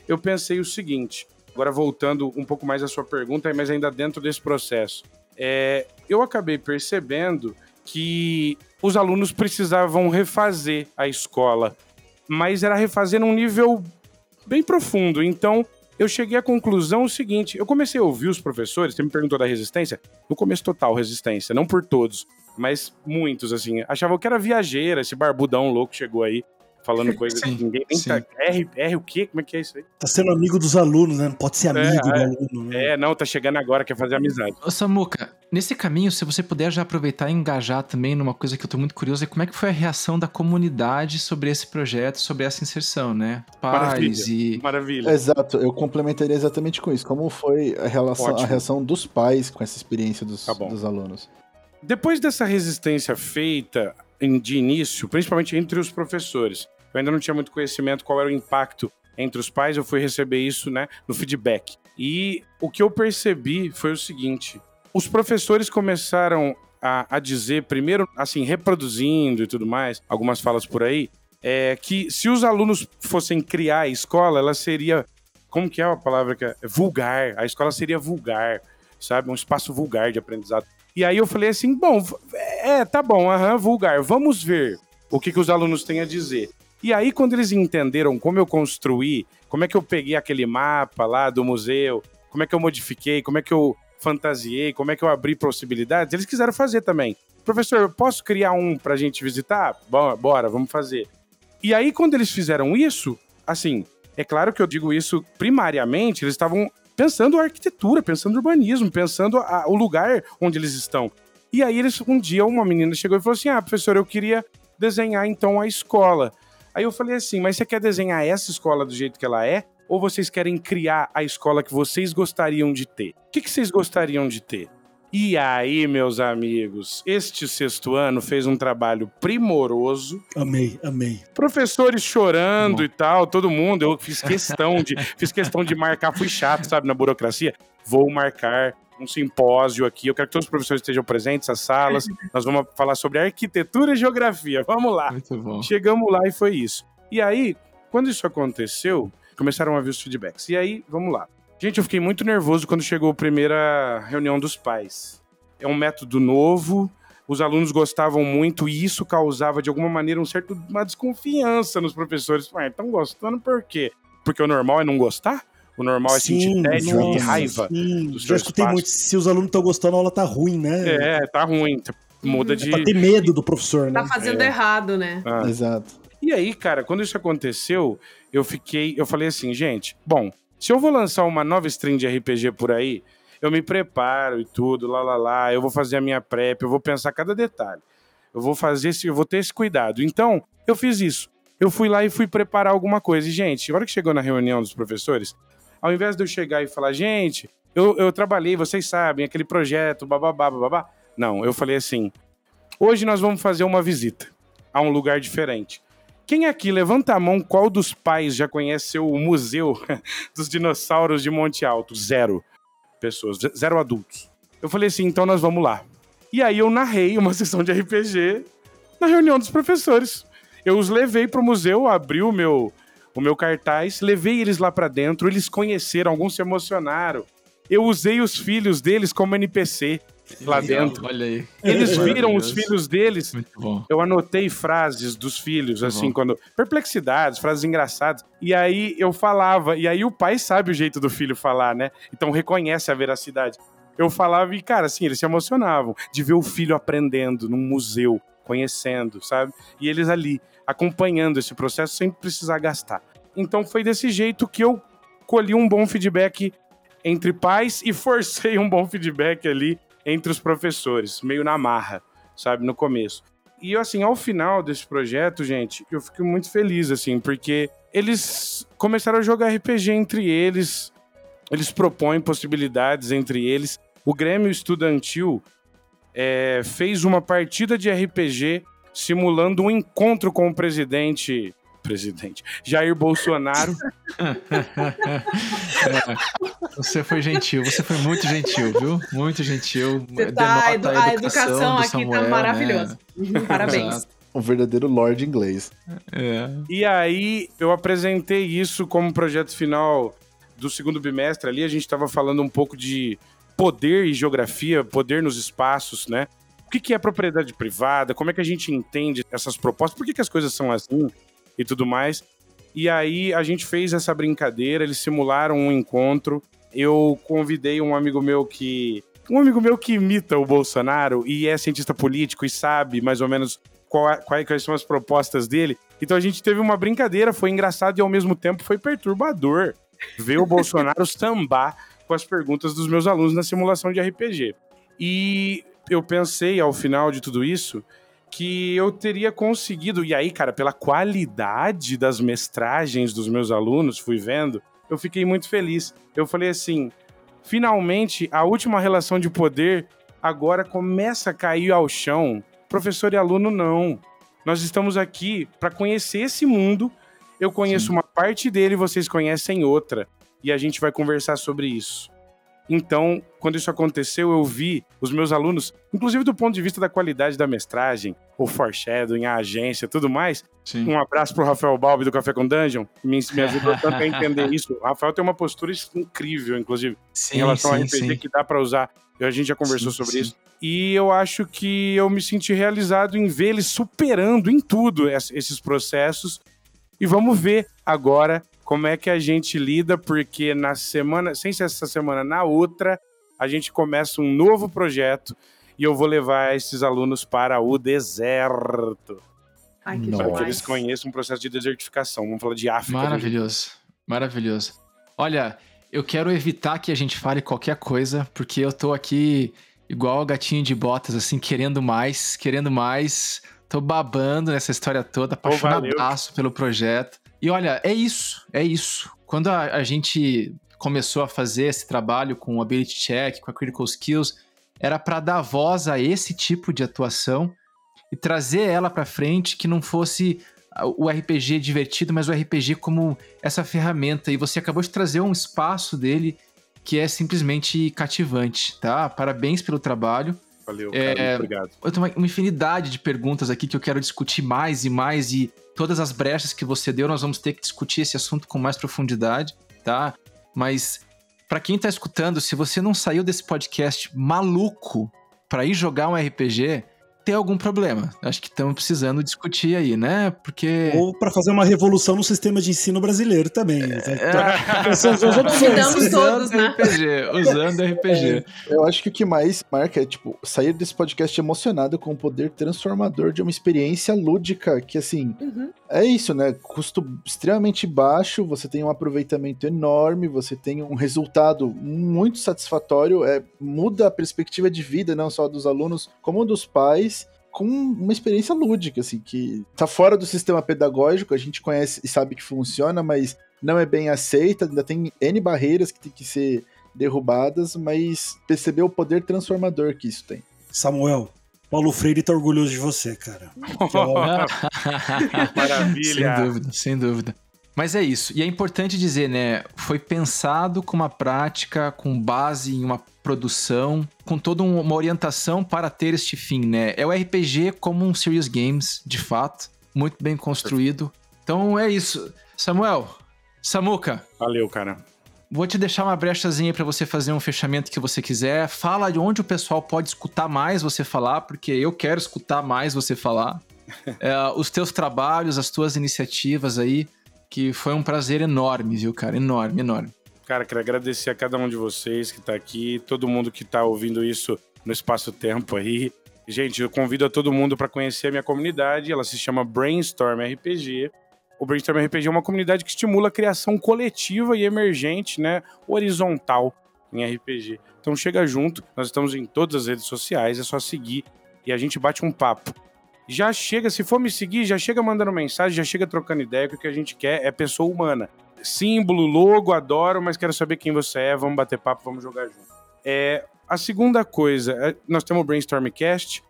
Speaker 2: eu pensei o seguinte. Agora, voltando um pouco mais à sua pergunta, mas ainda dentro desse processo. É, eu acabei percebendo que os alunos precisavam refazer a escola, mas era refazer num nível bem profundo. Então, eu cheguei à conclusão o seguinte: eu comecei a ouvir os professores, você me perguntou da resistência, no começo total resistência, não por todos, mas muitos, assim, achavam que era viajeira, esse barbudão louco chegou aí, falando (laughs) coisa
Speaker 1: Sim,
Speaker 2: que ninguém nem tá. R, R o quê? Como é que é isso aí?
Speaker 4: Tá sendo amigo dos alunos, né? Não pode ser amigo do
Speaker 2: é.
Speaker 4: aluno. Né?
Speaker 2: É, não, tá chegando agora, quer fazer amizade.
Speaker 1: Ô Samuca, nesse caminho, se você puder já aproveitar e engajar também numa coisa que eu tô muito curioso, é como é que foi a reação da comunidade sobre esse projeto, sobre essa inserção, né? Pais
Speaker 2: Maravilha.
Speaker 1: e.
Speaker 2: Maravilha.
Speaker 5: Exato, eu complementaria exatamente com isso. Como foi a, relação, a reação dos pais com essa experiência dos,
Speaker 2: Tá
Speaker 5: dos alunos?
Speaker 2: Depois dessa resistência feita de início, principalmente entre os professores, eu ainda não tinha muito conhecimento qual era o impacto entre os pais, eu fui receber isso né, no feedback. E o que eu percebi foi o seguinte: os professores começaram a, a dizer, primeiro, assim, reproduzindo e tudo mais, algumas falas por aí, é que se os alunos fossem criar a escola, ela seria. Como que é a palavra que é? Vulgar. A escola seria vulgar, sabe? Um espaço vulgar de aprendizado. E aí eu falei assim: bom, é, tá bom, aham, vulgar. Vamos ver o que, que os alunos têm a dizer. E aí, quando eles entenderam como eu construí, como é que eu peguei aquele mapa lá do museu, como é que eu modifiquei, como é que eu fantasiei, como é que eu abri possibilidades, eles quiseram fazer também. Professor, eu posso criar um pra gente visitar? Bom, bora, vamos fazer. E aí, quando eles fizeram isso, assim, é claro que eu digo isso primariamente, eles estavam pensando arquitetura, pensando urbanismo, pensando a, o lugar onde eles estão. E aí, eles, um dia, uma menina chegou e falou assim: Ah, professor, eu queria desenhar então a escola. Aí eu falei assim: mas você quer desenhar essa escola do jeito que ela é? Ou vocês querem criar a escola que vocês gostariam de ter? O que, que vocês gostariam de ter? E aí, meus amigos, este sexto ano fez um trabalho primoroso.
Speaker 4: Amei, amei.
Speaker 2: Professores chorando Bom. e tal, todo mundo. Eu fiz questão de, fiz questão de marcar, fui chato, sabe, na burocracia. Vou marcar um simpósio aqui. Eu quero que todos os professores estejam presentes, as salas. (laughs) Nós vamos falar sobre arquitetura e geografia. Vamos lá.
Speaker 1: Muito bom.
Speaker 2: Chegamos lá e foi isso. E aí, quando isso aconteceu, começaram a vir os feedbacks. E aí, vamos lá. Gente, eu fiquei muito nervoso quando chegou a primeira reunião dos pais. É um método novo, os alunos gostavam muito e isso causava de alguma maneira um certo uma desconfiança nos professores. Ué, estão gostando por quê? Porque o normal é não gostar? O normal é sim, sentir tédio nossa, e raiva.
Speaker 4: Sim. Dos Já escutei muito. Se os alunos estão gostando, a aula tá ruim, né?
Speaker 2: É, tá ruim. Muda é de.
Speaker 4: pra ter medo do professor, né?
Speaker 3: Tá fazendo é. errado, né?
Speaker 5: Ah. Exato.
Speaker 2: E aí, cara, quando isso aconteceu, eu fiquei. Eu falei assim, gente, bom, se eu vou lançar uma nova stream de RPG por aí, eu me preparo e tudo, lá, lá, lá, eu vou fazer a minha prep, eu vou pensar cada detalhe. Eu vou fazer esse, eu vou ter esse cuidado. Então, eu fiz isso. Eu fui lá e fui preparar alguma coisa. E, gente, a hora que chegou na reunião dos professores, ao invés de eu chegar e falar, gente, eu, eu trabalhei, vocês sabem, aquele projeto, bababá, babá. Não, eu falei assim: hoje nós vamos fazer uma visita a um lugar diferente. Quem aqui levanta a mão, qual dos pais já conhece o Museu (laughs) dos Dinossauros de Monte Alto? Zero pessoas, zero adultos. Eu falei assim, então nós vamos lá. E aí eu narrei uma (laughs) sessão de RPG na reunião dos professores. Eu os levei pro museu, abri o meu, o meu cartaz, levei eles lá para dentro, eles conheceram, alguns se emocionaram. Eu usei os filhos deles como NPC lá dentro.
Speaker 1: Olha aí.
Speaker 2: Eles viram os filhos deles. Eu anotei frases dos filhos, Muito assim, bom. quando. Perplexidades, frases engraçadas. E aí eu falava, e aí o pai sabe o jeito do filho falar, né? Então reconhece a veracidade. Eu falava e, cara, assim, eles se emocionavam de ver o filho aprendendo num museu, conhecendo, sabe? E eles ali, acompanhando esse processo sem precisar gastar. Então foi desse jeito que eu colhi um bom feedback entre pais e forcei um bom feedback ali entre os professores, meio na marra, sabe, no começo. E assim, ao final desse projeto, gente, eu fico muito feliz assim, porque eles começaram a jogar RPG entre eles, eles propõem possibilidades entre eles. O Grêmio Estudantil é, fez uma partida de RPG simulando um encontro com o presidente. Presidente Jair Bolsonaro. (laughs)
Speaker 1: é, você foi gentil, você foi muito gentil, viu? Muito gentil.
Speaker 3: Tá, a, edu a, educação, aqui tá Samuel, tá maravilhosa. Né? Parabéns.
Speaker 5: um verdadeiro Lord inglês.
Speaker 2: É. E aí eu apresentei isso como projeto final do segundo bimestre ali. A gente estava falando um pouco de poder e geografia, poder nos espaços, né? O que, que é propriedade privada? Como é que a gente entende essas propostas? Por que, que as coisas são assim e tudo mais? E aí a gente fez essa brincadeira, eles simularam um encontro. Eu convidei um amigo meu que. Um amigo meu que imita o Bolsonaro e é cientista político e sabe mais ou menos qual, quais, quais são as propostas dele. Então a gente teve uma brincadeira, foi engraçado e ao mesmo tempo foi perturbador ver o Bolsonaro (laughs) sambar com as perguntas dos meus alunos na simulação de RPG. E eu pensei, ao final de tudo isso, que eu teria conseguido. E aí, cara, pela qualidade das mestragens dos meus alunos, fui vendo, eu fiquei muito feliz. Eu falei assim: finalmente, a última relação de poder agora começa a cair ao chão. Professor e aluno, não. Nós estamos aqui para conhecer esse mundo. Eu conheço Sim. uma parte dele, vocês conhecem outra. E a gente vai conversar sobre isso. Então, quando isso aconteceu, eu vi os meus alunos, inclusive do ponto de vista da qualidade da mestragem, o foreshadowing, a agência, tudo mais.
Speaker 1: Sim.
Speaker 2: Um abraço pro Rafael Balbi do Café com Dungeon, que me, me ajudou (laughs) tanto a entender isso. O Rafael tem uma postura incrível, inclusive,
Speaker 1: Sim,
Speaker 2: em relação ao
Speaker 1: sim,
Speaker 2: RPG
Speaker 1: sim.
Speaker 2: que dá pra usar. A gente já conversou
Speaker 1: Sim,
Speaker 2: sobre
Speaker 1: sim.
Speaker 2: isso. E eu acho que eu me senti realizado em ver eles superando em tudo es- esses processos. E vamos ver agora como é que a gente lida, porque na semana, sem ser essa semana, na outra, a gente começa um novo projeto e eu vou levar esses alunos para o deserto.
Speaker 3: Ai, que.
Speaker 2: Para que eles conheçam um processo de desertificação. Vamos falar de África.
Speaker 1: Maravilhoso, maravilhoso. Olha, eu quero evitar que a gente fale qualquer coisa, porque eu tô aqui igual o gatinho de botas, assim, querendo mais, querendo mais. Tô babando nessa história toda, apaixonadaço pelo projeto. E olha, é isso, é isso. Quando a, a gente começou a fazer esse trabalho com o Ability Check, com a Critical Skills, era para dar voz a esse tipo de atuação e trazer ela para frente que não fosse o RPG divertido, mas o RPG como essa ferramenta. E você acabou de trazer um espaço dele que é simplesmente cativante, tá? Parabéns pelo trabalho.
Speaker 2: Valeu, cara.
Speaker 1: É,
Speaker 2: obrigado.
Speaker 1: Eu tenho uma, uma infinidade de perguntas aqui que eu quero discutir mais e mais e todas as brechas que você deu, nós vamos ter que discutir esse assunto com mais profundidade, tá? Mas pra quem tá escutando, se você não saiu desse podcast maluco pra ir jogar um RPG, tem algum problema. Acho que estamos precisando discutir aí, né? Porque
Speaker 4: Ou para fazer uma revolução no sistema de ensino brasileiro também.
Speaker 1: É.
Speaker 4: Essas são as opções.
Speaker 3: Convidamos todos,
Speaker 1: usando
Speaker 3: né?
Speaker 1: RPG, usando RPG.
Speaker 5: Eu acho que o que mais marca é, tipo, sair desse podcast emocionado com o poder transformador de uma experiência lúdica, que, assim,
Speaker 3: Uhum.
Speaker 5: é isso, né? Custo extremamente baixo, você tem um aproveitamento enorme, você tem um resultado muito satisfatório, é, muda a perspectiva de vida, não só dos alunos, como dos pais, com uma experiência lúdica, assim, que tá fora do sistema pedagógico, a gente conhece e sabe que funciona, mas não é bem aceita, ainda tem N barreiras que tem que ser derrubadas, mas perceber o poder transformador que isso tem.
Speaker 4: Samuel, Paulo Freire tá orgulhoso de você, cara. (laughs) (laughs)
Speaker 2: Maravilha.
Speaker 1: Sem dúvida, sem dúvida. Mas é isso. E é importante dizer, né? Foi pensado com uma prática, com base em uma produção, com toda um- uma orientação para ter este fim, né? É o RPG como um Serious Games, de fato, muito bem construído. Então é isso. Samuel, Samuca,
Speaker 2: Valeu, cara.
Speaker 1: Vou te deixar uma brechazinha para você fazer um fechamento que você quiser. Fala de onde o pessoal pode escutar mais você falar, porque eu quero escutar mais você falar. (laughs) É, os teus trabalhos, as tuas iniciativas aí, que foi um prazer enorme, viu, cara? Enorme, enorme.
Speaker 2: Cara, quero agradecer a cada um de vocês que tá aqui, todo mundo que tá ouvindo isso no espaço-tempo aí. Gente, eu convido a todo mundo para conhecer a minha comunidade, ela se chama Brainstorm RPG. O Brainstorm RPG é uma comunidade que estimula a criação coletiva e emergente, né, horizontal em RPG. Então chega junto, nós estamos em todas as redes sociais, é só seguir e a gente bate um papo. Já chega, se for me seguir, já chega mandando mensagem, já chega trocando ideia, que o que a gente quer é pessoa humana símbolo, logo, adoro, mas quero saber quem você é, vamos bater papo, vamos jogar junto. É, a segunda coisa, é, nós temos o Brainstormcast,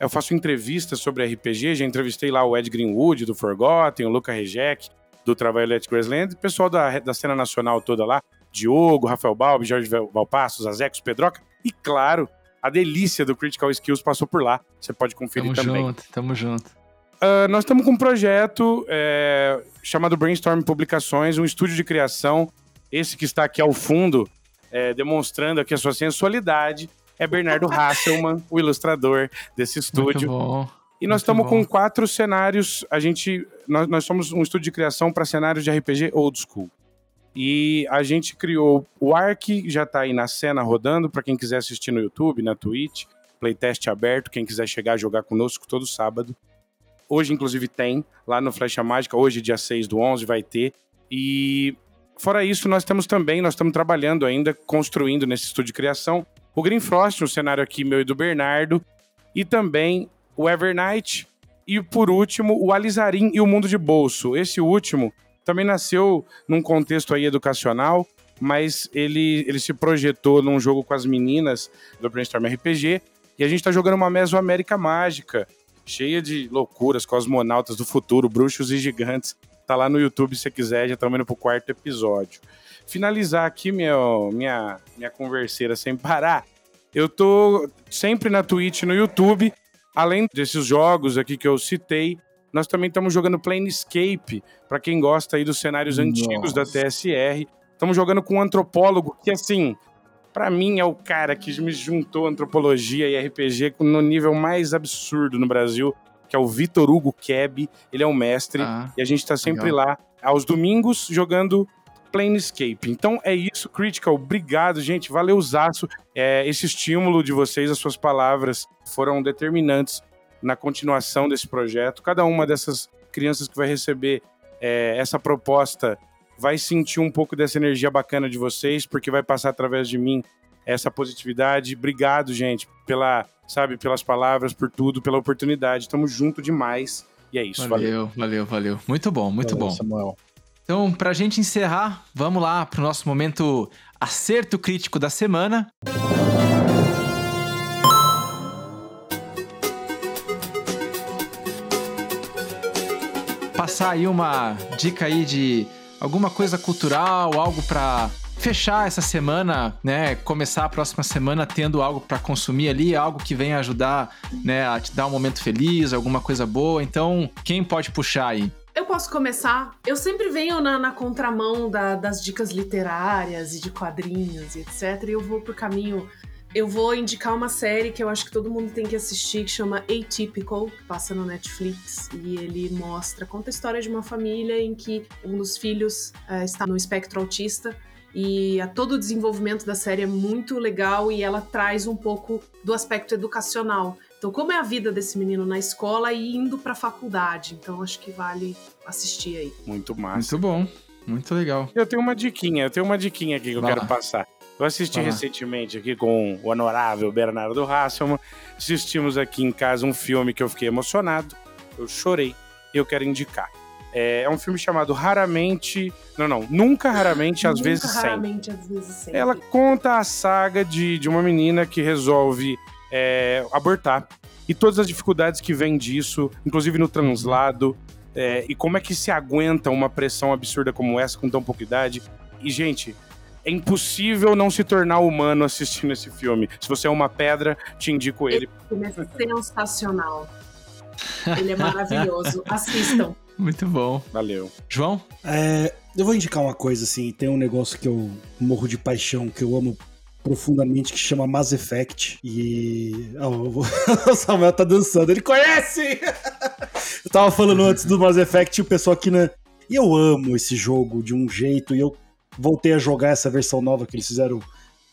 Speaker 2: eu faço entrevistas sobre RPG, já entrevistei lá o Ed Greenwood, do Forgotten, o Luca Rejec, do Trabalho at Graceland, o pessoal da, da cena nacional toda lá, Diogo, Rafael Balbi, Jorge Val- Valpassos, Azecos, Pedroca, e claro, a delícia do Critical Skills passou por lá, você pode conferir
Speaker 1: Tamo
Speaker 2: também.
Speaker 1: junto, tamo junto.
Speaker 2: Ah, nós estamos com um projeto é, chamado Brainstorm Publicações, um estúdio de criação. Esse que está aqui ao fundo, é, demonstrando aqui a sua sensualidade, é Bernardo (laughs) Hasselman, o ilustrador desse estúdio. E nós estamos com quatro cenários. A gente, nós, nós somos um estúdio de criação para cenários de RPG old school. E a gente criou o Ark, já está aí na cena rodando, para quem quiser assistir no YouTube, na Twitch. Playtest aberto, quem quiser chegar a jogar conosco todo sábado. Hoje, inclusive, tem lá no Flecha Mágica. Hoje, dia 6 do 11, vai ter. E fora isso, nós temos também, nós estamos trabalhando ainda, construindo nesse estúdio de criação, o Green Frost, um cenário aqui meu e do Bernardo, e também o Evernight, e por último, o Alizarim e o Mundo de Bolso. Esse último também nasceu num contexto aí educacional, mas ele, ele se projetou num jogo com as meninas do Brainstorm RPG, e a gente tá jogando uma Mesoamérica mágica, cheia de loucuras, cosmonautas do futuro, bruxos e gigantes. Tá lá no YouTube se você quiser, já estamos indo pro quarto episódio. Finalizar aqui meu, minha, minha converseira sem parar. Eu tô sempre na Twitch no YouTube. Além desses jogos aqui que eu citei, nós também estamos jogando Planescape, para quem gosta aí dos cenários
Speaker 5: Nossa.
Speaker 2: antigos da TSR. Estamos jogando com um antropólogo que, assim, para mim é o cara que me juntou antropologia e RPG no nível mais absurdo no Brasil, que é o Vitor Hugo Keb. Ele é o mestre
Speaker 1: Ah,
Speaker 2: e a gente tá sempre
Speaker 1: legal.
Speaker 2: lá aos domingos jogando Planescape. Então é isso, Critical. Obrigado, gente. Valeu, Zaço. É, esse estímulo de vocês, as suas palavras, foram determinantes na continuação desse projeto. Cada uma dessas crianças que vai receber é, essa proposta vai sentir um pouco dessa energia bacana de vocês, porque vai passar através de mim essa positividade. Obrigado, gente, pela, sabe, pelas palavras, por tudo, pela oportunidade. Tamo junto demais. E é isso. Valeu.
Speaker 1: Valeu, valeu, valeu. Muito bom, muito
Speaker 5: Valeu,
Speaker 1: bom.
Speaker 5: Samuel.
Speaker 1: Então, pra gente encerrar, vamos lá pro nosso momento acerto crítico da semana. Passar aí uma dica aí de alguma coisa cultural, algo pra fechar essa semana, né? Começar a próxima semana tendo algo pra consumir ali, algo que venha ajudar, né, a te dar um momento feliz, alguma coisa boa. Então, quem pode puxar aí?
Speaker 3: Eu posso começar? Eu sempre venho na, na contramão da- das dicas literárias e de quadrinhos e etc. E eu vou pro caminho. Eu vou indicar uma série que eu acho que todo mundo tem que assistir, que chama Atypical, que passa no Netflix. E ele mostra, conta a história de uma família em que um dos filhos eh, está no espectro autista. E a todo o desenvolvimento da série é muito legal e ela traz um pouco do aspecto educacional. Então, como é a vida desse menino na escola e indo pra faculdade. Então, acho que vale assistir aí.
Speaker 2: Muito massa.
Speaker 1: Muito bom, muito legal.
Speaker 2: Eu tenho uma diquinha, eu tenho uma diquinha aqui que eu
Speaker 1: Vai
Speaker 2: quero
Speaker 1: lá.
Speaker 2: passar. Eu assisti
Speaker 1: lá.
Speaker 2: recentemente aqui com o honorável Bernardo Hasselman. Assistimos aqui em casa um filme que eu fiquei emocionado. Eu chorei. E eu quero indicar. É, é um filme chamado Raramente. Não, não. Nunca Raramente, às
Speaker 3: Nunca,
Speaker 2: vezes sempre.
Speaker 3: raramente, às vezes sempre.
Speaker 2: Ela conta a saga de, de uma menina que resolve é, abortar e todas as dificuldades que vêm disso, inclusive no translado, é, e como é que se aguenta uma pressão absurda como essa com tão pouca idade. E, gente, é impossível não se tornar humano assistindo esse filme. Se você é uma pedra, te indico ele.
Speaker 3: O filme é sensacional. Ele é maravilhoso. (laughs) Assistam.
Speaker 1: Muito bom.
Speaker 2: Valeu.
Speaker 1: João?
Speaker 4: É, eu vou indicar uma coisa assim, tem um negócio que eu morro de paixão, que eu amo profundamente, que chama Mass Effect. E. Eu vou- (laughs) o Samuel tá dançando, ele conhece! (laughs) eu tava falando antes do Mass Effect e o pessoal aqui, né? E eu amo esse jogo de um jeito, e eu voltei a jogar essa versão nova que eles fizeram.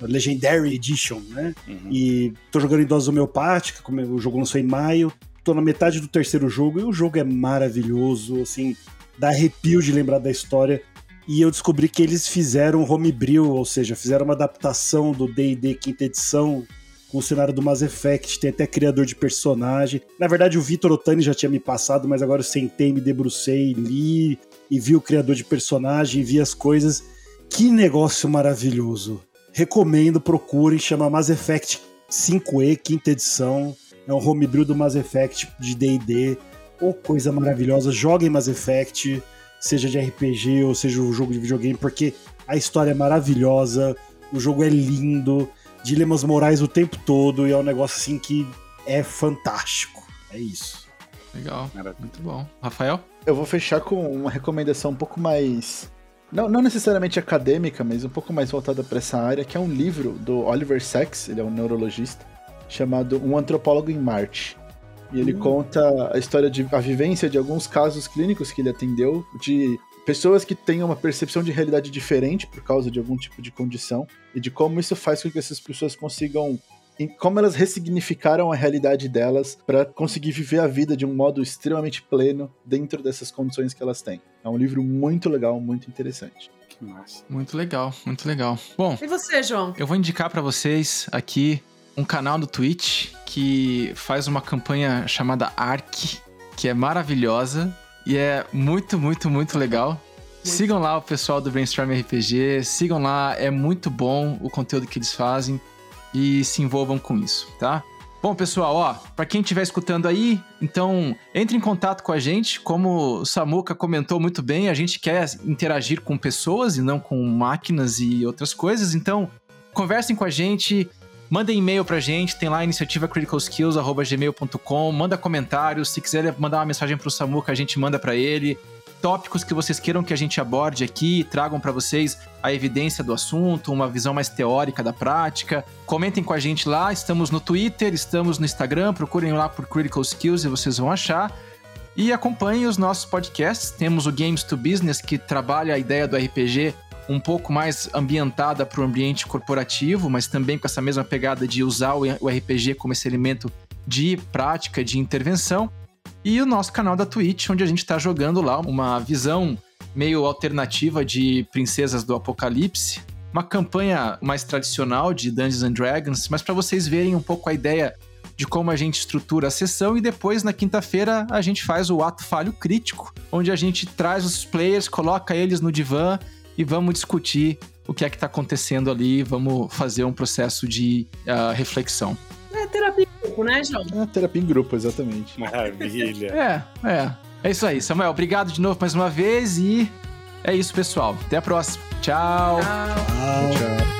Speaker 4: Legendary Edition, né?
Speaker 2: Uhum.
Speaker 4: E tô jogando em dose homeopática, como o jogo lançou em maio. Tô na metade do terceiro jogo e o jogo é maravilhoso, assim, dá arrepio de lembrar da história. E eu descobri que eles fizeram homebrew, ou seja, fizeram uma adaptação do D&D quinta edição com o cenário do Mass Effect, tem até criador de personagem. Na verdade, o Vitor Otani já tinha me passado, mas agora eu sentei, me debrucei, li e vi o criador de personagem, vi as coisas. Que negócio maravilhoso. Recomendo, procurem, chama Mass Effect 5E, quinta edição. É um homebrew do Mass Effect de D&D. Ô, coisa maravilhosa. Joguem Mass Effect, seja de RPG ou seja um jogo de videogame, porque a história é maravilhosa, o jogo é lindo, dilemas morais o tempo todo, e é um negócio assim que é fantástico. É isso.
Speaker 1: Legal.
Speaker 2: Maravilha.
Speaker 1: Muito bom. Rafael?
Speaker 5: Eu vou fechar com uma recomendação um pouco mais. Não, não necessariamente acadêmica, mas um pouco mais voltada para essa área, que é um livro do Oliver Sacks, ele é um neurologista, chamado Um Antropólogo em Marte. E ele
Speaker 3: Hum.
Speaker 5: conta a história de a vivência de alguns casos clínicos que ele atendeu, de pessoas que têm uma percepção de realidade diferente por causa de algum tipo de condição, e de como isso faz com que essas pessoas consigam como elas ressignificaram a realidade delas para conseguir viver a vida de um modo extremamente pleno dentro dessas condições que elas têm. É um livro muito legal, muito interessante.
Speaker 2: Que massa.
Speaker 1: Muito legal, muito legal. Bom,
Speaker 3: E você, João?
Speaker 1: eu vou indicar pra vocês aqui um canal do Twitch que faz uma campanha chamada ARC, que é maravilhosa e é muito, muito, muito legal. Sigam lá o pessoal do Brainstorm RPG, sigam lá, é muito bom o conteúdo que eles fazem e se envolvam com isso, tá? Bom, pessoal, ó, para quem estiver escutando aí, então entre em contato com a gente. Como o Samuca comentou muito bem, a gente quer interagir com pessoas e não com máquinas e outras coisas. Então, conversem com a gente, mandem e-mail pra gente, tem lá a iniciativa criticalskills@gmail.com, manda comentários, se quiser mandar uma mensagem pro Samuca, a gente manda para ele tópicos que vocês queiram que a gente aborde aqui, tragam para vocês a evidência do assunto, uma visão mais teórica da prática. Comentem com a gente lá, estamos no Twitter, estamos no Instagram, procurem lá por Critical Skills e vocês vão achar. E acompanhem os nossos podcasts. Temos o Games to Business, que trabalha a ideia do RPG um pouco mais ambientada para o ambiente corporativo, mas também com essa mesma pegada de usar o RPG como esse elemento de prática, de intervenção e o nosso canal da Twitch, onde a gente está jogando lá uma visão meio alternativa de Princesas do Apocalipse, uma campanha mais tradicional de Dungeons and Dragons, mas para vocês verem um pouco a ideia de como a gente estrutura a sessão e depois na quinta-feira a gente faz o ato falho crítico, onde a gente traz os players, coloca eles no divã e vamos discutir o que é que está acontecendo ali, vamos fazer um processo de uh, reflexão.
Speaker 3: É terapia grupo, né, João? É
Speaker 5: terapia em grupo, exatamente.
Speaker 2: Maravilha. (laughs)
Speaker 1: é, é. É isso aí, Samuel. Obrigado de novo mais uma vez e é isso, pessoal. Até a próxima. Tchau.
Speaker 3: Tchau.
Speaker 4: Tchau.